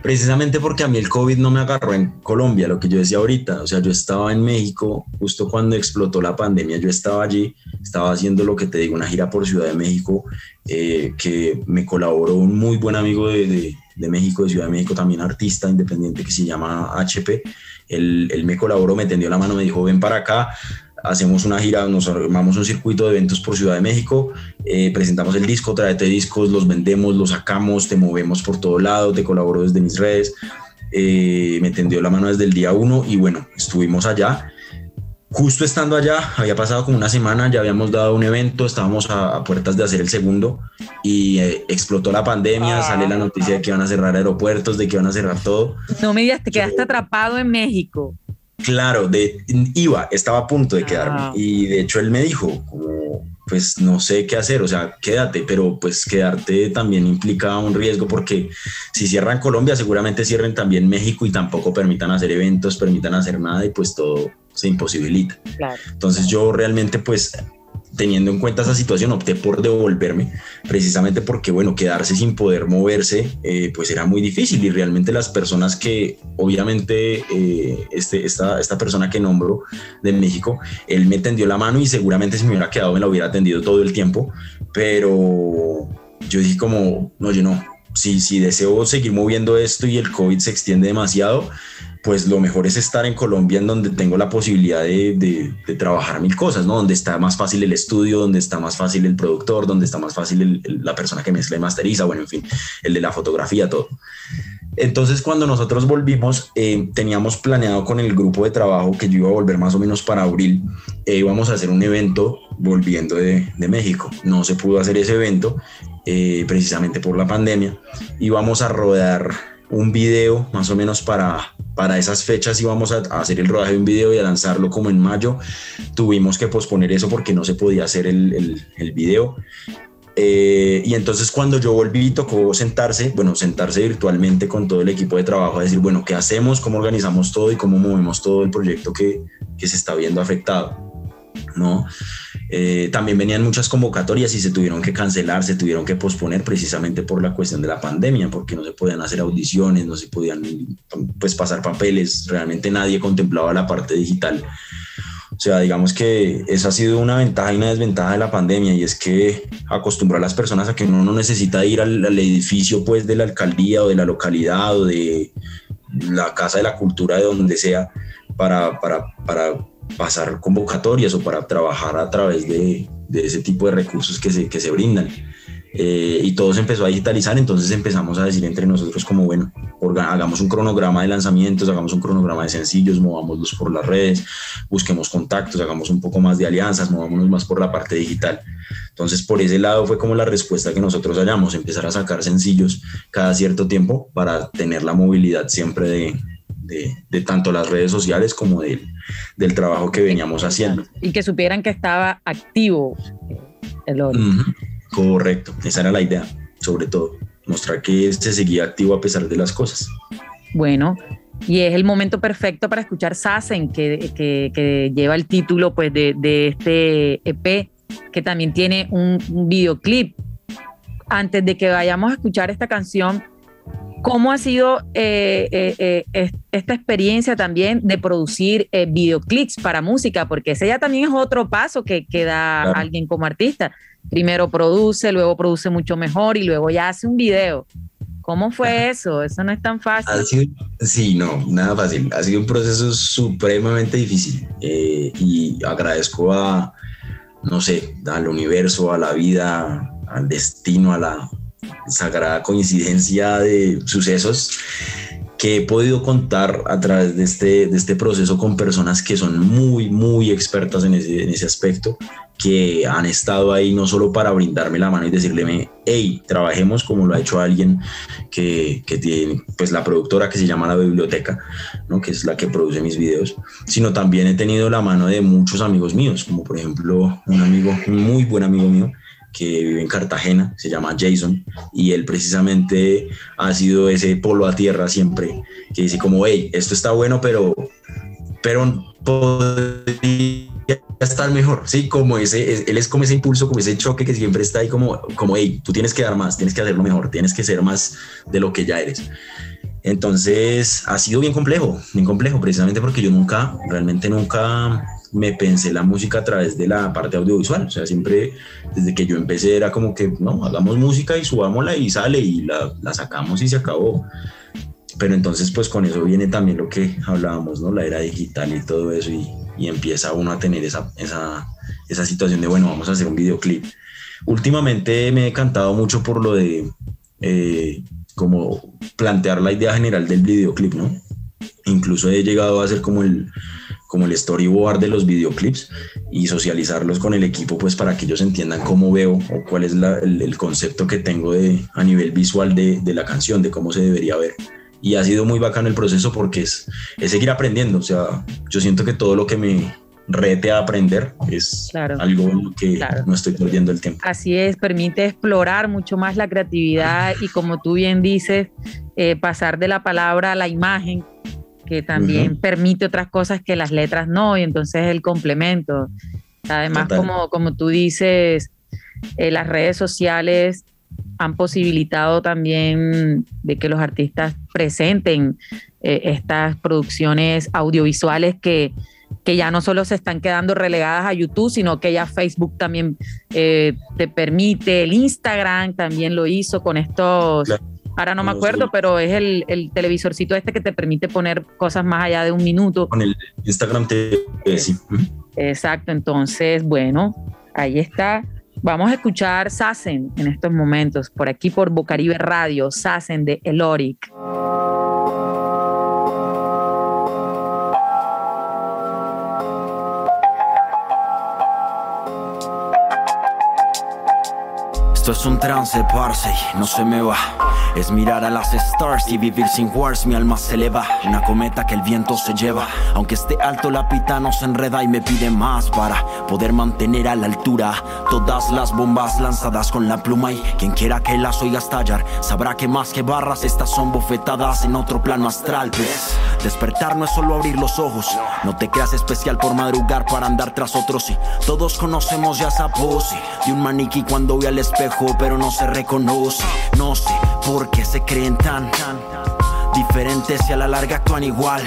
precisamente porque a mí el COVID no me agarró en Colombia, lo que yo decía ahorita, o sea, yo estaba en México justo cuando explotó la pandemia, yo estaba allí, estaba haciendo lo que te digo, una gira por Ciudad de México, eh, que me colaboró un muy buen amigo de, de, México, de Ciudad de México, también artista independiente que se llama HP, él, él me colaboró, me tendió la mano, me dijo, ven para acá, hacemos una gira, nos armamos un circuito de eventos por Ciudad de México, eh, presentamos el disco, tráete discos, los vendemos, los sacamos, te movemos por todo lado, te colaboro desde mis redes, eh, me tendió la mano desde el día uno y bueno, estuvimos allá. Justo estando allá, había pasado como una semana, ya habíamos dado un evento, estábamos a, puertas de hacer el segundo y eh, explotó la pandemia, sale la noticia de que iban a cerrar aeropuertos, de que iban a cerrar todo. No me digas, te quedaste atrapado en México. Claro, de, iba, estaba a punto de quedarme. Ah. Y de hecho él me dijo, como, pues no sé qué hacer, o sea, quédate, pero pues quedarte también implica un riesgo porque si cierran Colombia, seguramente cierren también México y tampoco permitan hacer eventos, permitan hacer nada y pues todo se imposibilita. Entonces yo realmente pues teniendo en cuenta esa situación, opté por devolverme, precisamente porque, bueno, quedarse sin poder moverse, eh, pues era muy difícil. Y realmente las personas que, obviamente, eh, este, esta, esta persona que nombro de México, él me tendió la mano y seguramente si me hubiera quedado me la hubiera atendido todo el tiempo, pero yo dije como, no, yo no, si, si deseo seguir moviendo esto y el COVID se extiende demasiado, pues lo mejor es estar en Colombia en donde tengo la posibilidad de, trabajar mil cosas, ¿no? Donde está más fácil el estudio, donde está más fácil el productor, donde está más fácil la persona que mezcla y masteriza, bueno, en fin, el de la fotografía, todo. Entonces, cuando nosotros volvimos, eh, teníamos planeado con el grupo de trabajo que yo iba a volver más o menos para abril, e íbamos a hacer un evento volviendo de, México. No se pudo hacer ese evento eh, precisamente por la pandemia. Íbamos a rodar un video más o menos para, para esas fechas íbamos a, hacer el rodaje de un video y a lanzarlo como en mayo. Tuvimos que posponer eso porque no se podía hacer el, el, video. Eh, y entonces cuando yo volví tocó sentarse, bueno, sentarse virtualmente con todo el equipo de trabajo a decir, bueno, ¿qué hacemos? ¿Cómo organizamos todo y cómo movemos todo el proyecto que, que se está viendo afectado? ¿no? Eh, también venían muchas convocatorias y se tuvieron que cancelar, se tuvieron que posponer precisamente por la cuestión de la pandemia, porque no se podían hacer audiciones, no se podían pues, pasar papeles, realmente nadie contemplaba la parte digital. O sea, digamos que esa ha sido una ventaja y una desventaja de la pandemia y es que acostumbra a las personas a que uno no necesita ir al, edificio pues de la alcaldía o de la localidad o de la casa de la cultura de donde sea para, para, para pasar convocatorias o para trabajar a través de, ese tipo de recursos que se, que se brindan. Eh, y todo se empezó a digitalizar, entonces empezamos a decir entre nosotros como, bueno, hagamos un cronograma de lanzamientos, hagamos un cronograma de sencillos, movámoslos por las redes, busquemos contactos, hagamos un poco más de alianzas, movámonos más por la parte digital. Entonces, por ese lado fue como la respuesta que nosotros hallamos, empezar a sacar sencillos cada cierto tiempo para tener la movilidad siempre de, de, tanto las redes sociales como del trabajo que veníamos haciendo. Y que supieran que estaba activo el oro. Correcto, esa era la idea, sobre todo, mostrar que se seguía activo a pesar de las cosas. Bueno, y es el momento perfecto para escuchar Sassen, que, que, lleva el título pues, de, de, este EP, que también tiene un, un videoclip. Antes de que vayamos a escuchar esta canción, ¿Cómo ha sido eh, eh, eh, esta experiencia también de producir videoclips para música? Porque ese ya también es otro paso que, que da alguien como artista. Primero produce, luego produce mucho mejor y luego ya hace un video. ¿Cómo fue eso? Eso no es tan fácil. sí, no, nada fácil. Ha sido un proceso supremamente difícil y agradezco a, no sé, al universo, a la vida, al destino, a la, sagrada coincidencia de sucesos que he podido contar a través de este, de este proceso con personas que son muy, muy expertas en ese, en ese aspecto, que han estado ahí no solo para brindarme la mano y decirle, hey, trabajemos como lo ha hecho alguien que, que, tiene, pues la productora que se llama La Biblioteca, ¿no? que es la que produce mis videos, sino también he tenido la mano de muchos amigos míos, como por ejemplo un amigo, un muy buen amigo mío, que vive en Cartagena, se llama Jason, y él precisamente ha sido ese polo a tierra siempre, que dice como, hey, esto está bueno, pero, pero podría estar mejor, ¿sí? Como ese, él es como ese impulso, como ese choque que siempre está ahí como, como, hey, tú tienes que dar más, tienes que hacerlo mejor, tienes que ser más de lo que ya eres. Entonces ha sido bien complejo, bien complejo, precisamente porque yo nunca, realmente nunca me pensé la música a través de la parte audiovisual. O sea, siempre desde que yo empecé era como que, no, hagamos música y subámosla y sale y la, la sacamos y se acabó. Pero entonces, pues con eso viene también lo que hablábamos, ¿no? La era digital y todo eso. Y, y empieza uno a tener esa, esa, esa situación de, bueno, vamos a hacer un videoclip. Últimamente me he cantado mucho por lo de eh, como plantear la idea general del videoclip, ¿no? Incluso he llegado a hacer como el, como el storyboard de los videoclips y socializarlos con el equipo, pues para que ellos entiendan cómo veo o cuál es el, concepto que tengo de, a nivel visual de, de, la canción, de cómo se debería ver. Y ha sido muy bacano el proceso porque es, es seguir aprendiendo. O sea, yo siento que todo lo que me, rete a aprender es algo que no estoy perdiendo el tiempo. Así es, permite explorar mucho más la creatividad y como tú bien dices, eh, pasar de la palabra a la imagen, que también permite otras cosas que las letras no, y entonces el complemento. Además, como, como tú dices, eh, las redes sociales han posibilitado también de que los artistas presenten eh, estas producciones audiovisuales que que ya no solo se están quedando relegadas a YouTube, sino que ya Facebook también eh, te permite, el Instagram también lo hizo con estos, ahora no me acuerdo, pero es el, el, televisorcito este que te permite poner cosas más allá de un minuto. Con el Instagram TV, sí. Exacto, entonces, bueno, ahí está. Vamos a escuchar Sassen en estos momentos, por aquí por Bocaribe Radio, Sassen de Eloric. Esto es un trance, parce, no se me va. Es mirar a las stars y vivir sin wars, mi alma se eleva. Una cometa que el viento se lleva. Aunque esté alto, la pita no se enreda y me pide más para poder mantener a la altura todas las bombas lanzadas con la pluma. Y quien quiera que las oiga estallar, sabrá que más que barras, estas son bofetadas en otro plano astral. Pues despertar no es solo abrir los ojos. No te creas especial por madrugar para andar tras otros. Y todos conocemos ya esa pose de un maniquí cuando voy al espejo pero no se reconoce. No sé por qué se creen tan, diferentes y a la larga actúan igual.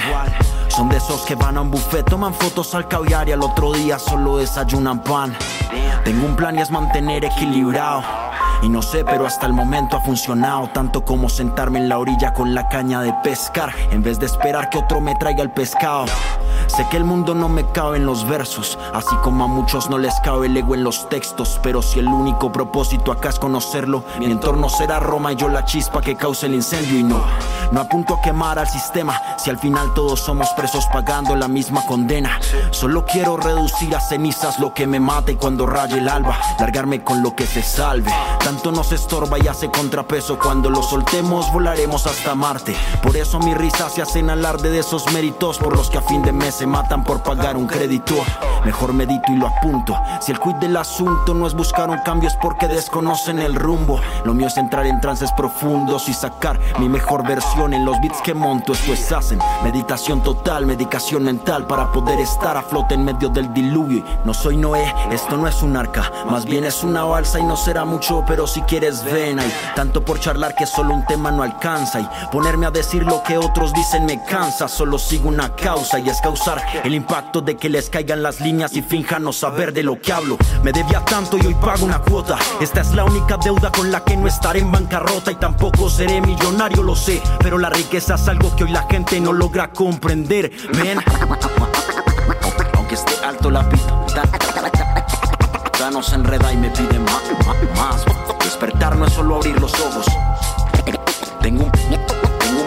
Son de esos que van a un buffet, toman fotos al caviar y al otro día solo desayunan pan. Tengo un plan y es mantener equilibrado. Y no sé, pero hasta el momento ha funcionado tanto como sentarme en la orilla con la caña de pescar en vez de esperar que otro me traiga el pescado. Sé que el mundo no me cabe en los versos, así como a muchos no les cabe el ego en los textos. Pero si el único propósito acá es conocerlo, mi entorno será Roma y yo la chispa que cause el incendio. Y no, no apunto a quemar al sistema, si al final todos somos presos pagando la misma condena. Solo quiero reducir a cenizas lo que me mate cuando raye el alba, largarme con lo que se salve. Tanto nos estorba y hace contrapeso, cuando lo soltemos volaremos hasta Marte. Por eso mi risa se hace en alarde de esos méritos por los que a fin de mes se matan por pagar un crédito. Mejor medito y lo apunto. Si el quid del asunto no es buscar un cambio, es porque desconocen el rumbo. Lo mío es entrar en trances profundos y sacar mi mejor versión en los beats que monto. Esto es hacen meditación total, medicación mental para poder estar a flote en medio del diluvio. No soy Noé, esto no es un arca, más bien es una balsa y no será mucho, pero si quieres ven ahí. Tanto por charlar que solo un tema no alcanza y ponerme a decir lo que otros dicen me cansa. Solo sigo una causa y es causar el impacto de que les caigan las líneas y finjan no saber de lo que hablo. Me debía tanto y hoy pago una cuota. Esta es la única deuda con la que no estaré en bancarrota y tampoco seré millonario, lo sé. Pero la riqueza es algo que hoy la gente no logra comprender. Ven, aunque esté alto la pista, ya no se enreda y me pide más, más, Despertar no es solo abrir los ojos. Tengo un, tengo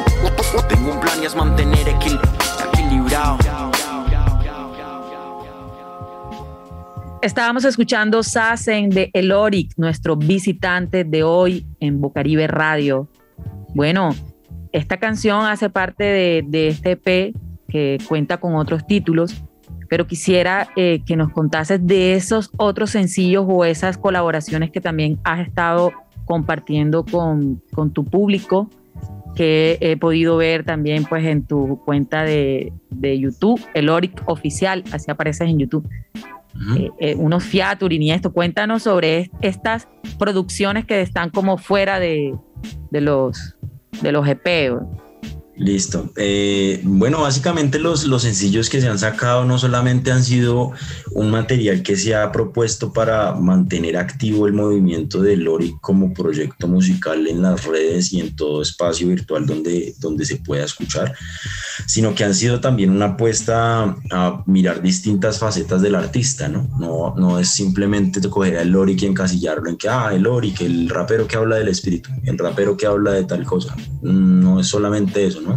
un, tengo un plan y es mantener equilibrado. Estábamos escuchando Sassen de Eloric, nuestro visitante de hoy en Bocaribe Radio. Bueno, esta canción hace parte de, este EP que cuenta con otros títulos, pero quisiera eh, que nos contases de esos otros sencillos o esas colaboraciones que también has estado compartiendo con, tu público, que he podido ver también pues en tu cuenta de, de YouTube, Eloric Oficial, así apareces en YouTube. Eh, eh, unos featuring y esto. Cuéntanos sobre estas producciones que están como fuera de, de los, de los EP. Listo. Eh, bueno, básicamente los, los sencillos que se han sacado no solamente han sido un material que se ha propuesto para mantener activo el movimiento de Lori como proyecto musical en las redes y en todo espacio virtual donde, donde se pueda escuchar, sino que han sido también una apuesta a mirar distintas facetas del artista, ¿no? No, no es simplemente coger a Lori y encasillarlo en que, ah, el Lori, que el rapero que habla del espíritu, el rapero que habla de tal cosa. No es solamente eso, ¿no?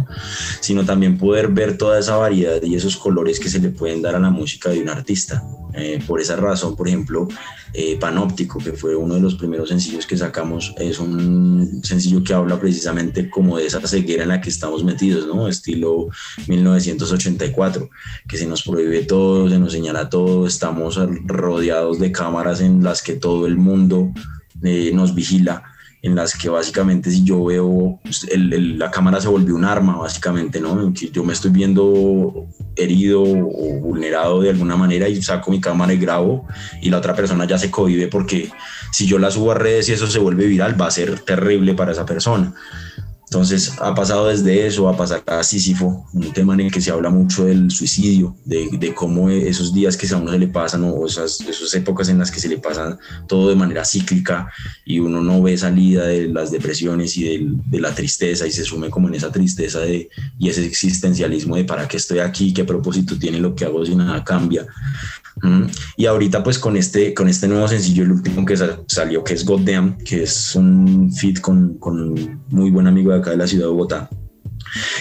Sino también poder ver toda esa variedad y esos colores que se le pueden dar a la música de un artista. Eh, por esa razón, por ejemplo, eh, Panóptico, que fue uno de los primeros sencillos que sacamos, es un sencillo que habla precisamente como de esa ceguera en la que estamos metidos, ¿no? Estilo 1984, que se nos prohíbe todo, se nos señala todo, estamos rodeados de cámaras en las que todo el mundo eh, nos vigila en las que básicamente si yo veo, pues, la cámara se volvió un arma, básicamente, ¿no? Yo me estoy viendo herido o vulnerado de alguna manera y saco mi cámara y grabo y la otra persona ya se cohibe porque si yo la subo a redes y eso se vuelve viral, va a ser terrible para esa persona. Entonces ha pasado desde eso a pasar a Sísifo, un tema en el que se habla mucho del suicidio, de, de cómo esos días que a uno se le pasan o esas, esas, épocas en las que se le pasan todo de manera cíclica y uno no ve salida de las depresiones y de, de la tristeza y se sume como en esa tristeza de, y ese existencialismo de para qué estoy aquí, qué propósito tiene lo que hago si nada cambia. Y ahorita pues con este, con este nuevo sencillo, el último que salió, que es Goddamn, que es un feat con, con un muy buen amigo de acá de la ciudad de Bogotá,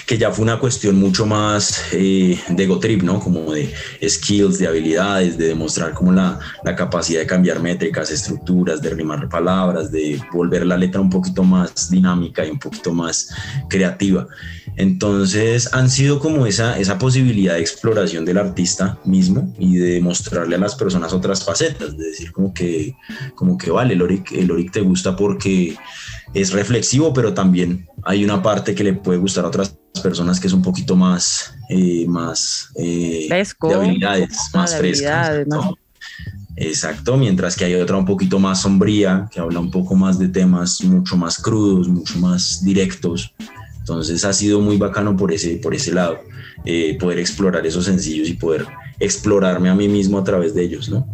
que ya fue una cuestión mucho más eh, de ego trip, ¿no? Como de skills, de habilidades, de demostrar como la, la, capacidad de cambiar métricas, estructuras, de rimar palabras, de volver la letra un poquito más dinámica y un poquito más creativa. Entonces han sido como esa, esa posibilidad de exploración del artista mismo y de mostrarle a las personas otras facetas, de decir como que, como que vale, el Oric, el Oric te gusta porque es reflexivo, pero también hay una parte que le puede gustar a otras personas que es un poquito más, eh, más eh, de habilidades, más frescas. Exacto, mientras que hay otra un poquito más sombría, que habla un poco más de temas mucho más crudos, mucho más directos. Entonces ha sido muy bacano por ese, por ese lado, eh, poder explorar esos sencillos y poder explorarme a mí mismo a través de ellos, ¿no?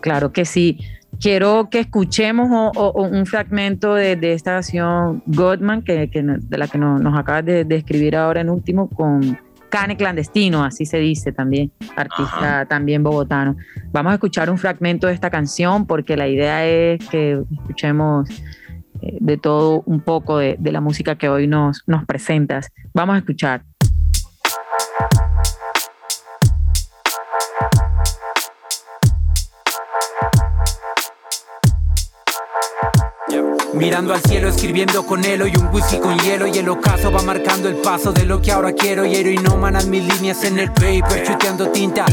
Claro que sí. Quiero que escuchemos un fragmento de, esta canción Godman, que, de la que nos acabas de, escribir ahora en último, con Cane Clandestino, así se dice también, artista también bogotano. Vamos a escuchar un fragmento de esta canción porque la idea es que escuchemos de todo un poco de, de, la música que hoy nos, nos presentas. Vamos a escuchar. Mirando al cielo, escribiendo con él y un whisky con hielo y el ocaso va marcando el paso de lo que ahora quiero y heroinomanas mis líneas en el paper, chuteando tinta.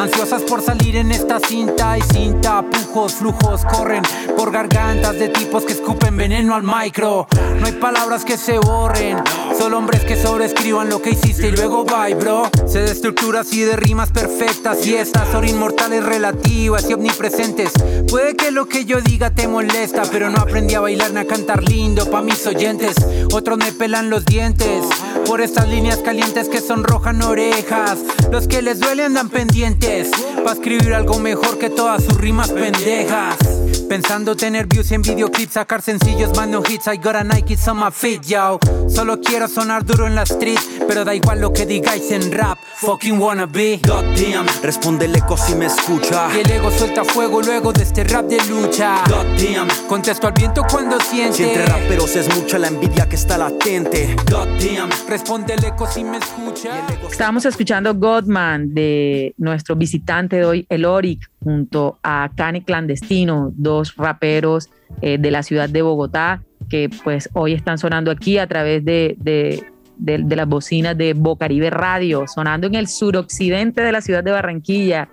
Ansiosas por salir en esta cinta y cinta, pujos, flujos corren por gargantas de tipos que escupen veneno al micro. No hay palabras que se borren, solo hombres que sobreescriban lo que hiciste y luego bye, bro. Se de estructuras y de rimas perfectas y estas son inmortales relativas y omnipresentes. Puede que lo que yo diga te molesta, pero no aprendí a bailar a cantar lindo pa' mis oyentes. Otros me pelan los dientes por estas líneas calientes que sonrojan orejas. Los que les duele andan pendientes pa' escribir algo mejor que todas sus rimas pendejas. Pensando tener views en videoclips, sacar sencillos, man no hits. I got a Nike on my feet, yo. Solo quiero sonar duro en la street, pero da igual lo que digáis en rap. Fucking wanna be. Goddamn, responde el eco si me escucha. Y el ego suelta fuego luego de este rap de lucha. Goddamn, contesto al viento cuando siente. Si entre raperos es mucha la envidia que está latente. Goddamn, responde el eco si me escucha. Estábamos escuchando Godman de nuestro visitante de hoy, el Oric junto a Cani Clandestino, dos raperos eh, de la ciudad de Bogotá, que pues hoy están sonando aquí a través de, de, de, las bocinas de Bocaribe Radio, sonando en el suroccidente de la ciudad de Barranquilla,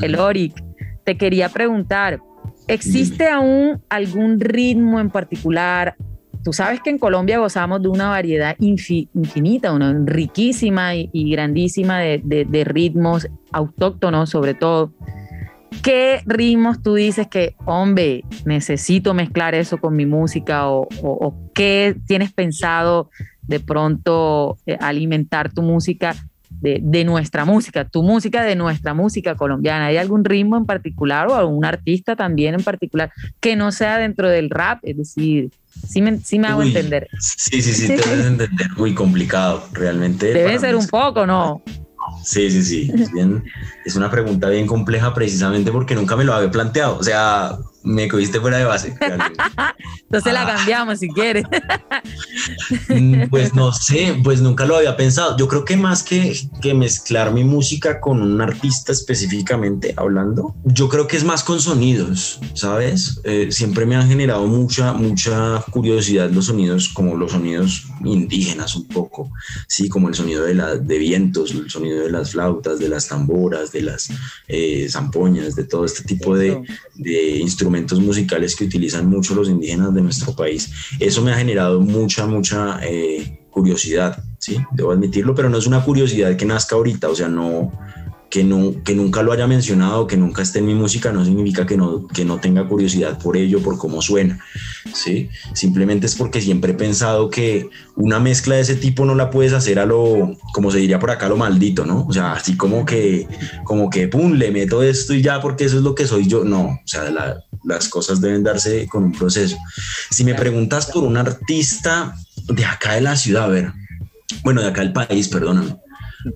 el Oric. Te quería preguntar, ¿existe aún algún ritmo en particular, Tú sabes que en Colombia gozamos de una variedad infinita, una riquísima y, grandísima de, de, ritmos autóctonos, sobre todo. ¿Qué ritmos tú dices que, hombre, necesito mezclar eso con mi música o, qué tienes pensado de pronto eh, alimentar tu música de, de, nuestra música, tu música de nuestra música colombiana. ¿Hay algún ritmo en particular o algún artista también en particular que no sea dentro del rap? Es decir, sí me, sí me hago entender. Sí, sí, sí, te debes entender. Muy complicado, realmente. Debe ser un poco, ¿no? Sí, sí, sí. Es, bien, es una pregunta bien compleja precisamente porque nunca me lo había planteado. O sea, me cogiste fuera de base. (laughs) Entonces la cambiamos si quieres. Mm, pues no sé, pues nunca lo había pensado. Yo creo que más que, que mezclar mi música con un artista específicamente hablando, yo creo que es más con sonidos, ¿sabes? Eh, siempre me han generado mucha, mucha curiosidad los sonidos, como los sonidos indígenas un poco, sí, como el sonido de, la, de vientos, el sonido de las flautas, de las tamboras, de las eh, zampoñas, de todo este tipo de, de instrumentos musicales que utilizan mucho los indígenas de nuestro país. Eso me ha generado mucha, mucha eh, curiosidad, ¿sí? Debo admitirlo, pero no es una curiosidad que nazca ahorita, o sea, no, que, no, que nunca lo haya mencionado, que nunca esté en mi música, no significa que no, que no tenga curiosidad por ello, por cómo suena. ¿sí? Simplemente es porque siempre he pensado que una mezcla de ese tipo no la puedes hacer a lo, como se diría por acá, lo maldito, ¿no? O sea, así como que, como que, pum, le meto esto y ya porque eso es lo que soy yo. No, o sea, las cosas deben darse con un proceso. Si me preguntas por un artista de acá de la ciudad, a ver, bueno, de acá del país, perdóname.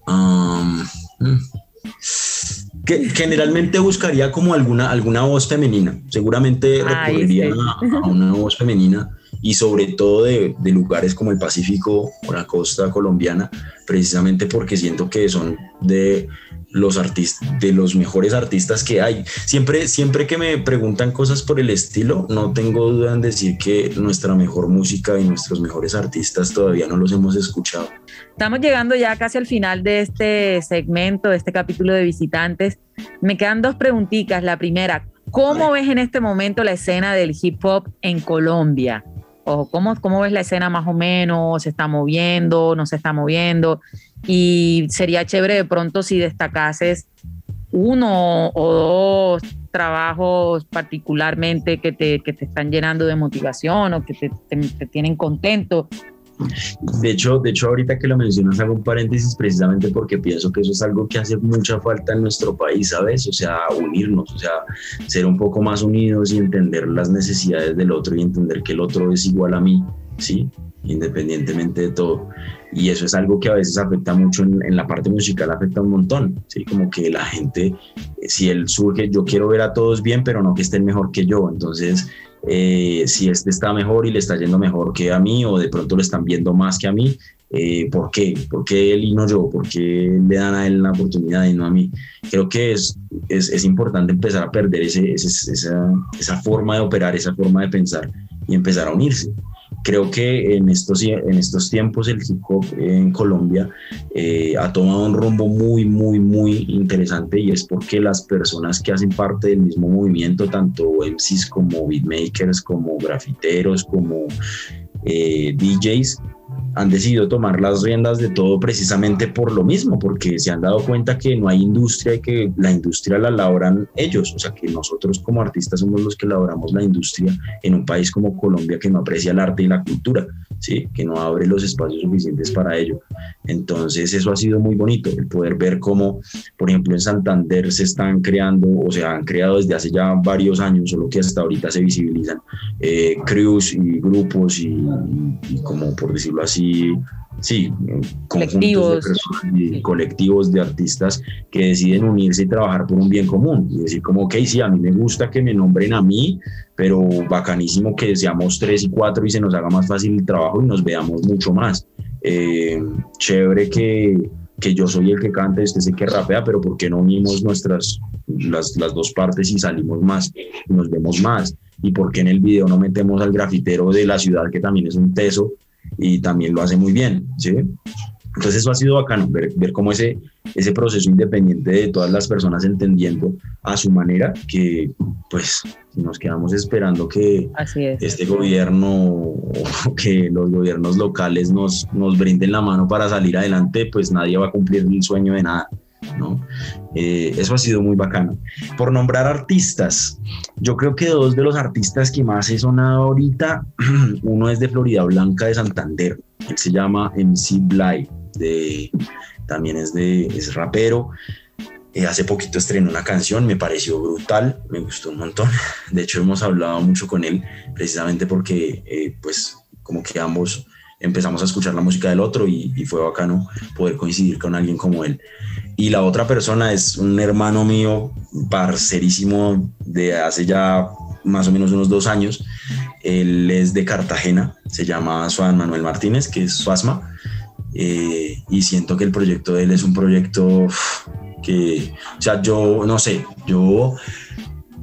Um, mm, que generalmente buscaría como alguna, alguna voz femenina. Seguramente recurriría a, una voz femenina y sobre todo de, de, lugares como el Pacífico o la costa colombiana, precisamente porque siento que son de los artistas, de los mejores artistas que hay. Siempre, siempre que me preguntan cosas por el estilo, no tengo duda en decir que nuestra mejor música y nuestros mejores artistas todavía no los hemos escuchado. Estamos llegando ya casi al final de este segmento, de este capítulo de visitantes. Me quedan dos preguntitas. La primera, ¿cómo ves en este momento la escena del hip hop en Colombia? O ¿cómo, ¿cómo ves la escena más o menos? ¿Se está moviendo? ¿No se está moviendo? Y sería chévere de pronto si destacases uno o dos trabajos particularmente que te, que te están llenando de motivación o que te, te, tienen contento. De hecho, de hecho, ahorita que lo mencionas, hago un paréntesis precisamente porque pienso que eso es algo que hace mucha falta en nuestro país, ¿sabes? O sea, unirnos, o sea, ser un poco más unidos y entender las necesidades del otro y entender que el otro es igual a mí, ¿sí? Independientemente de todo. Y eso es algo que a veces afecta mucho en, la parte musical, afecta un montón, ¿sí? Como que la gente, eh, si él surge, yo quiero ver a todos bien, pero no que estén mejor que yo. Entonces, eh, si este está mejor y le está yendo mejor que a mí, o de pronto lo están viendo más que a mí, eh, ¿por qué? ¿Por qué él y no yo? ¿Por qué le dan a él la oportunidad y no a mí? Creo que es, es, es importante empezar a perder ese, esa, esa forma de operar, esa forma de pensar y empezar a unirse creo que en estos, en estos tiempos el hip hop en Colombia eh, ha tomado un rumbo muy, muy, muy interesante y es porque las personas que hacen parte del mismo movimiento, tanto MCs como beatmakers, como grafiteros, como eh, DJs, han decidido tomar las riendas de todo precisamente por lo mismo, porque se han dado cuenta que no hay industria y que la industria la laboran ellos, o sea que nosotros como artistas somos los que laboramos la industria en un país como Colombia que no aprecia el arte y la cultura, ¿sí? que no abre los espacios suficientes para ello. Entonces eso ha sido muy bonito, el poder ver cómo, por ejemplo, en Santander se están creando, o se han creado desde hace ya varios años, solo que hasta ahorita se visibilizan eh, crews y grupos y, y como por decirlo así, sí, colectivos. De y colectivos de artistas que deciden unirse y trabajar por un bien común. Y decir como, ok, sí, a mí me gusta que me nombren a mí, pero bacanísimo que seamos tres y cuatro y se nos haga más fácil el trabajo y nos veamos mucho más. Eh, chévere que, que yo soy el que canta y usted es el que rapea, pero ¿por qué no unimos nuestras, las, las dos partes y salimos más, y nos vemos más? ¿Y por qué en el video no metemos al grafitero de la ciudad, que también es un teso, y también lo hace muy bien, ¿sí? Entonces eso ha sido bacano, ver, ver cómo ese, ese proceso independiente de todas las personas entendiendo a su manera que pues nos quedamos esperando que este gobierno o que los gobiernos locales nos, nos brinden la mano para salir adelante, pues nadie va a cumplir el sueño de nada. ¿No? Eh, eso ha sido muy bacano. Por nombrar artistas, yo creo que dos de los artistas que más he sonado ahorita, (clears throat) uno es de Florida Blanca de Santander, Él se llama MC Bly, también es, de, es rapero. Eh, hace poquito estrenó una canción, me pareció brutal, me gustó un montón. (laughs) De hecho, hemos hablado mucho con él precisamente porque, eh, pues, como que ambos empezamos a escuchar la música del otro y, y, fue bacano poder coincidir con alguien como él. Y la otra persona es un hermano mío, parcerísimo de hace ya más o menos unos dos años. Él es de Cartagena, se llama Juan Manuel Martínez, que es Suasma. Eh, y siento que el proyecto de él es un proyecto que, o sea, yo no sé, yo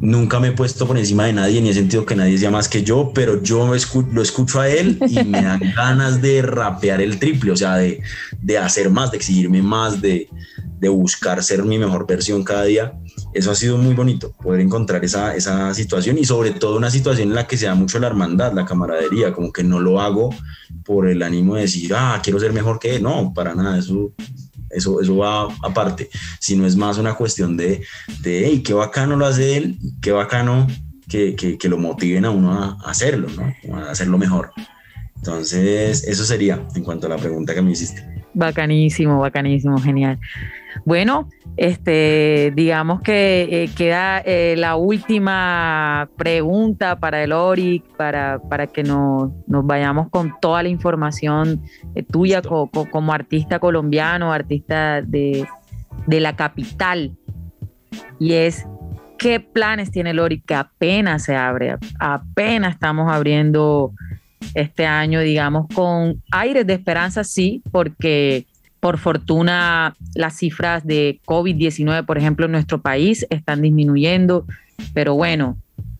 nunca me he puesto por encima de nadie ni he sentido que nadie sea más que yo, pero yo lo escucho, lo escucho a él y me dan (laughs) ganas de rapear el triple, o sea, de, de hacer más, de exigirme más, de, de buscar ser mi mejor versión cada día. Eso ha sido muy bonito, poder encontrar esa, esa situación y sobre todo una situación en la que se da mucho la hermandad, la camaradería, como que no lo hago por el ánimo de decir, ah, quiero ser mejor que él. No, para nada, eso, eso, eso va aparte, sino es más una cuestión de, de hey, qué bacano lo hace él, qué bacano que, que, que lo motiven a uno a, hacerlo, ¿no? A hacerlo mejor. Entonces, eso sería en cuanto a la pregunta que me hiciste. Bacanísimo, bacanísimo, genial. Bueno, este, digamos que eh, queda eh, la última pregunta para el ORIC, para, para que nos, nos, vayamos con toda la información eh, tuya como artista colombiano, artista de, de, la capital. Y es, ¿qué planes tiene el ORIC que apenas se abre? Apenas estamos abriendo este año, digamos, con aires de esperanza, sí, porque por fortuna, las cifras de COVID-19, por ejemplo, en nuestro país están disminuyendo, pero bueno,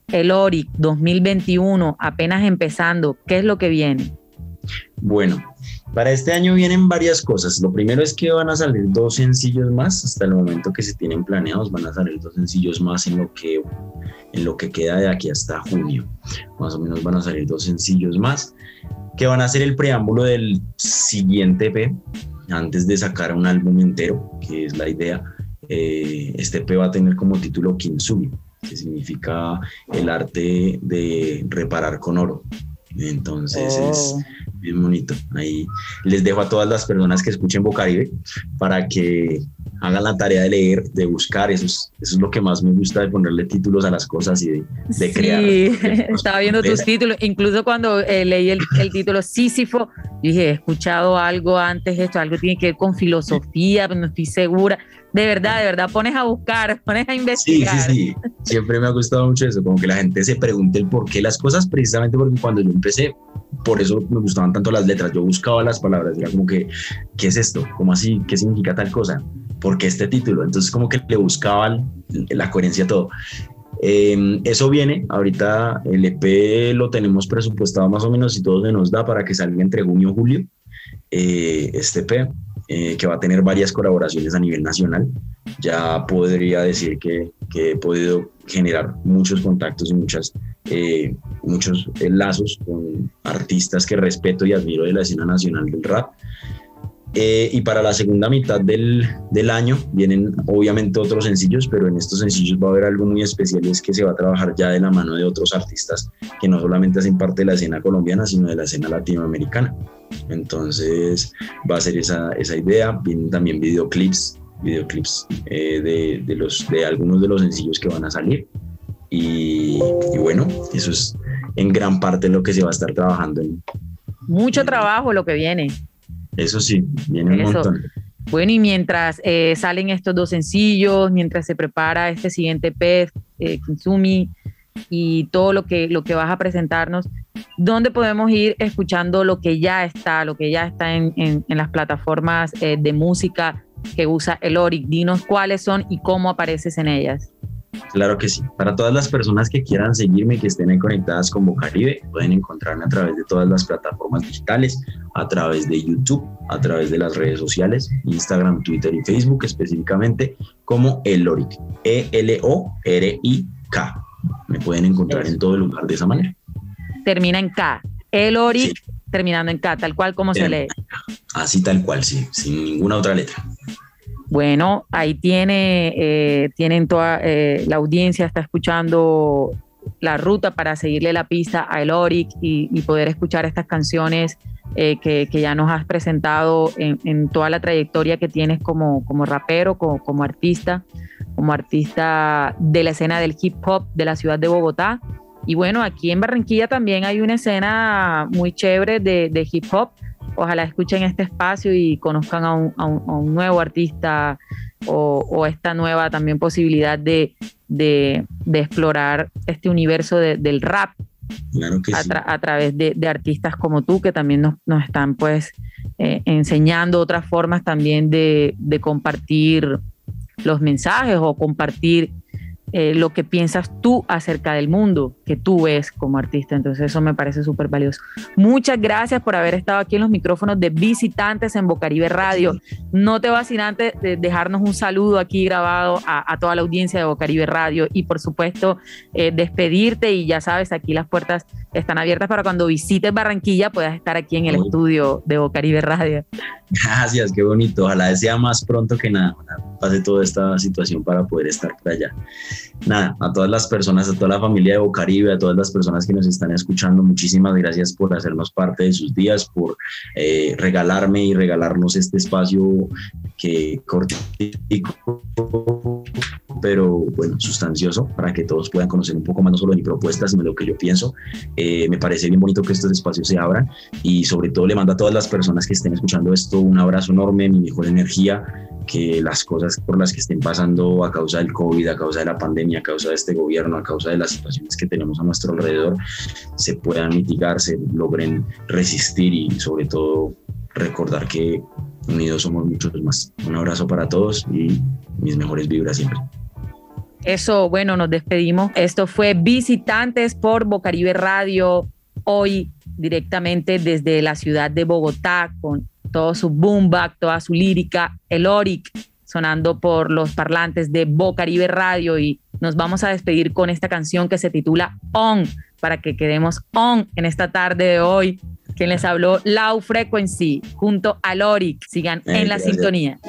el ORIC 2021 apenas empezando, ¿qué es lo que viene? Bueno, para este año vienen varias cosas. Lo primero es que van a salir dos sencillos más, hasta el momento que se tienen planeados, van a salir dos sencillos más en lo que, en lo que queda de aquí hasta junio. Más o menos van a salir dos sencillos más, que van a ser el preámbulo del siguiente EP, antes de sacar un álbum entero, que es la idea, eh, este EP va a tener como título Kintsugi, que significa el arte de reparar con oro. Entonces es oh. bien bonito. Ahí les dejo a todas las personas que escuchen Bocaribe para que hagan la tarea de leer, de buscar. Eso es, eso es lo que más me gusta de ponerle títulos a las cosas y de, de crear. Sí, (laughs) estaba viendo tus títulos. Incluso cuando eh, leí el, el, título Sísifo, dije, he escuchado algo antes, esto, algo tiene que ver con filosofía, pero no estoy segura. De verdad, de verdad, pones a buscar, (laughs) pones a investigar. Sí, sí, sí. Siempre me ha gustado mucho eso, como que la gente se pregunte el por qué las cosas, precisamente porque cuando yo empecé, por eso me gustaban tanto las letras. Yo buscaba las palabras, era como que, ¿qué es esto? ¿Cómo así? ¿Qué significa tal cosa? ¿Por qué este título? Entonces, como que le buscaban la coherencia a todo. Eh, eso viene, ahorita el EP lo tenemos presupuestado más o menos y todo se nos da para que salga entre junio y julio. Eh, este EP, eh, que va a tener varias colaboraciones a nivel nacional. Ya podría decir que, que he podido generar muchos contactos y muchas, eh, muchos lazos con artistas que respeto y admiro de la escena nacional del rap. Eh, y para la segunda mitad del, del, año vienen obviamente otros sencillos, pero en estos sencillos va a haber algo muy especial y es que se va a trabajar ya de la mano de otros artistas que no solamente hacen parte de la escena colombiana, sino de la escena latinoamericana. Entonces va a ser esa, esa idea. Vienen también videoclips, videoclips eh, de, de, los, de algunos de los sencillos que van a salir. Y, y, bueno, eso es en gran parte lo que se va a estar trabajando. En, Mucho trabajo lo que viene. Eso sí, viene un montón. Bueno, y mientras eh, salen estos dos sencillos, mientras se prepara este siguiente pez, eh, Kinsumi, y todo lo que, lo que vas a presentarnos, ¿dónde podemos ir escuchando lo que ya está, lo que ya está en, en, en las plataformas eh, de música que usa el Oric? Dinos cuáles son y cómo apareces en ellas. Claro que sí. Para todas las personas que quieran seguirme y que estén ahí conectadas con Bocaribe, pueden encontrarme a través de todas las plataformas digitales, a través de YouTube, a través de las redes sociales, Instagram, Twitter y Facebook específicamente, como Eloric, E-L-O-R-I-K. Me pueden encontrar en todo lugar de esa manera. Termina en K. Eloric, sí. terminando en K, tal cual como se lee. Así tal cual, sí, sin ninguna otra letra. Bueno, ahí tiene, eh, tienen toda eh, la audiencia, está escuchando la ruta para seguirle la pista a Eloric y, y, poder escuchar estas canciones eh, que, ya nos has presentado en, toda la trayectoria que tienes como, como rapero, como, como, artista, como artista de la escena del hip hop de la ciudad de Bogotá. Y bueno, aquí en Barranquilla también hay una escena muy chévere de, hip hop. Ojalá escuchen este espacio y conozcan a un, nuevo artista o, esta nueva también posibilidad de, explorar este universo del rap a, través de, artistas como tú que también nos, están pues eh, enseñando otras formas también de, de compartir los mensajes o compartir eh, lo que piensas tú acerca del mundo que tú ves como artista. Entonces eso me parece súper valioso. Muchas gracias por haber estado aquí en los micrófonos de visitantes en Bocaribe Radio. No te vas sin antes de dejarnos un saludo aquí grabado a, toda la audiencia de Bocaribe Radio y por supuesto eh, despedirte y ya sabes, aquí las puertas están abiertas para cuando visites Barranquilla puedas estar aquí en el estudio de Bocaribe Radio. Gracias, qué bonito. Ojalá sea más pronto que nada. Pase toda esta situación para poder estar por allá. Nada, a todas las personas, a toda la familia de Bocaribe, a todas las personas que nos están escuchando, muchísimas gracias por hacernos parte de sus días, por eh, regalarme y regalarnos este espacio que cortico pero bueno, sustancioso para que todos puedan conocer un poco más no solo de mi propuesta, sino de lo que yo pienso. Eh, me parece bien bonito que estos espacios se abran y sobre todo le mando a todas las personas que estén escuchando esto un abrazo enorme, mi mejor energía, que las cosas por las que estén pasando a causa del COVID, a causa de la pandemia, a causa de este gobierno, a causa de las situaciones que tenemos a nuestro alrededor, se puedan mitigar, se logren resistir y sobre todo recordar que unidos somos muchos más. Un abrazo para todos y mis mejores vibras siempre. Eso, bueno, nos despedimos. Esto fue Visitantes por Bocaribe Radio, hoy directamente desde la ciudad de Bogotá, con todo su boom back, toda su lírica, el Oric sonando por los parlantes de Bocaribe Radio y nos vamos a despedir con esta canción que se titula On, para que quedemos on en esta tarde de hoy. Quien les habló, Low Frequency, junto a Loric. Sigan en la sintonía.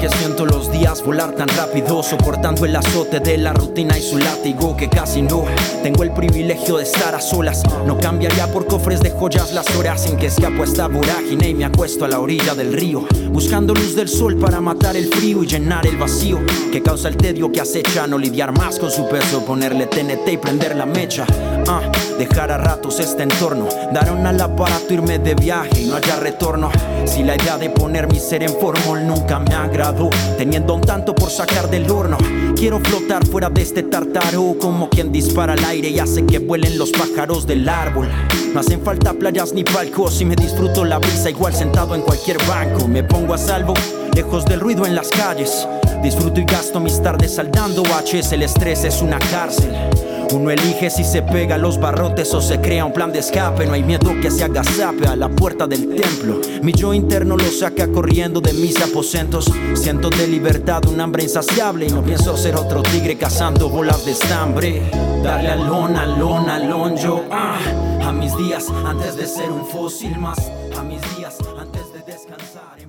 Que siento los días volar tan rápido, soportando el azote de la rutina y su látigo, que casi no tengo el privilegio de estar a solas. No cambiaría por cofres de joyas las horas en que escapo esta vorágine y me acuesto a la orilla del río, buscando luz del sol para matar el frío y llenar el vacío que causa el tedio que acecha. No lidiar más con su peso, ponerle TNT y prender la mecha. Dejar a ratos este entorno, dar un al aparato, irme de viaje y no haya retorno. Si la idea de poner mi ser en formol nunca me agradó, teniendo un tanto por sacar del horno, quiero flotar fuera de este tartaro como quien dispara al aire y hace que vuelen los pájaros del árbol. No hacen falta playas ni palcos y me disfruto la brisa igual sentado en cualquier banco. Me pongo a salvo, lejos del ruido en las calles. Disfruto y gasto mis tardes saldando H's, el estrés es una cárcel. Uno elige si se pega a los barrotes o se crea un plan de escape. No hay miedo que se agazape a la puerta del templo. Mi yo interno lo saca corriendo de mis aposentos. Siento de libertad un hambre insaciable y no pienso ser otro tigre cazando bolas de estambre. Darle alón, alón, alón, yo ah, a mis días antes de ser un fósil más. A mis días antes de descansar.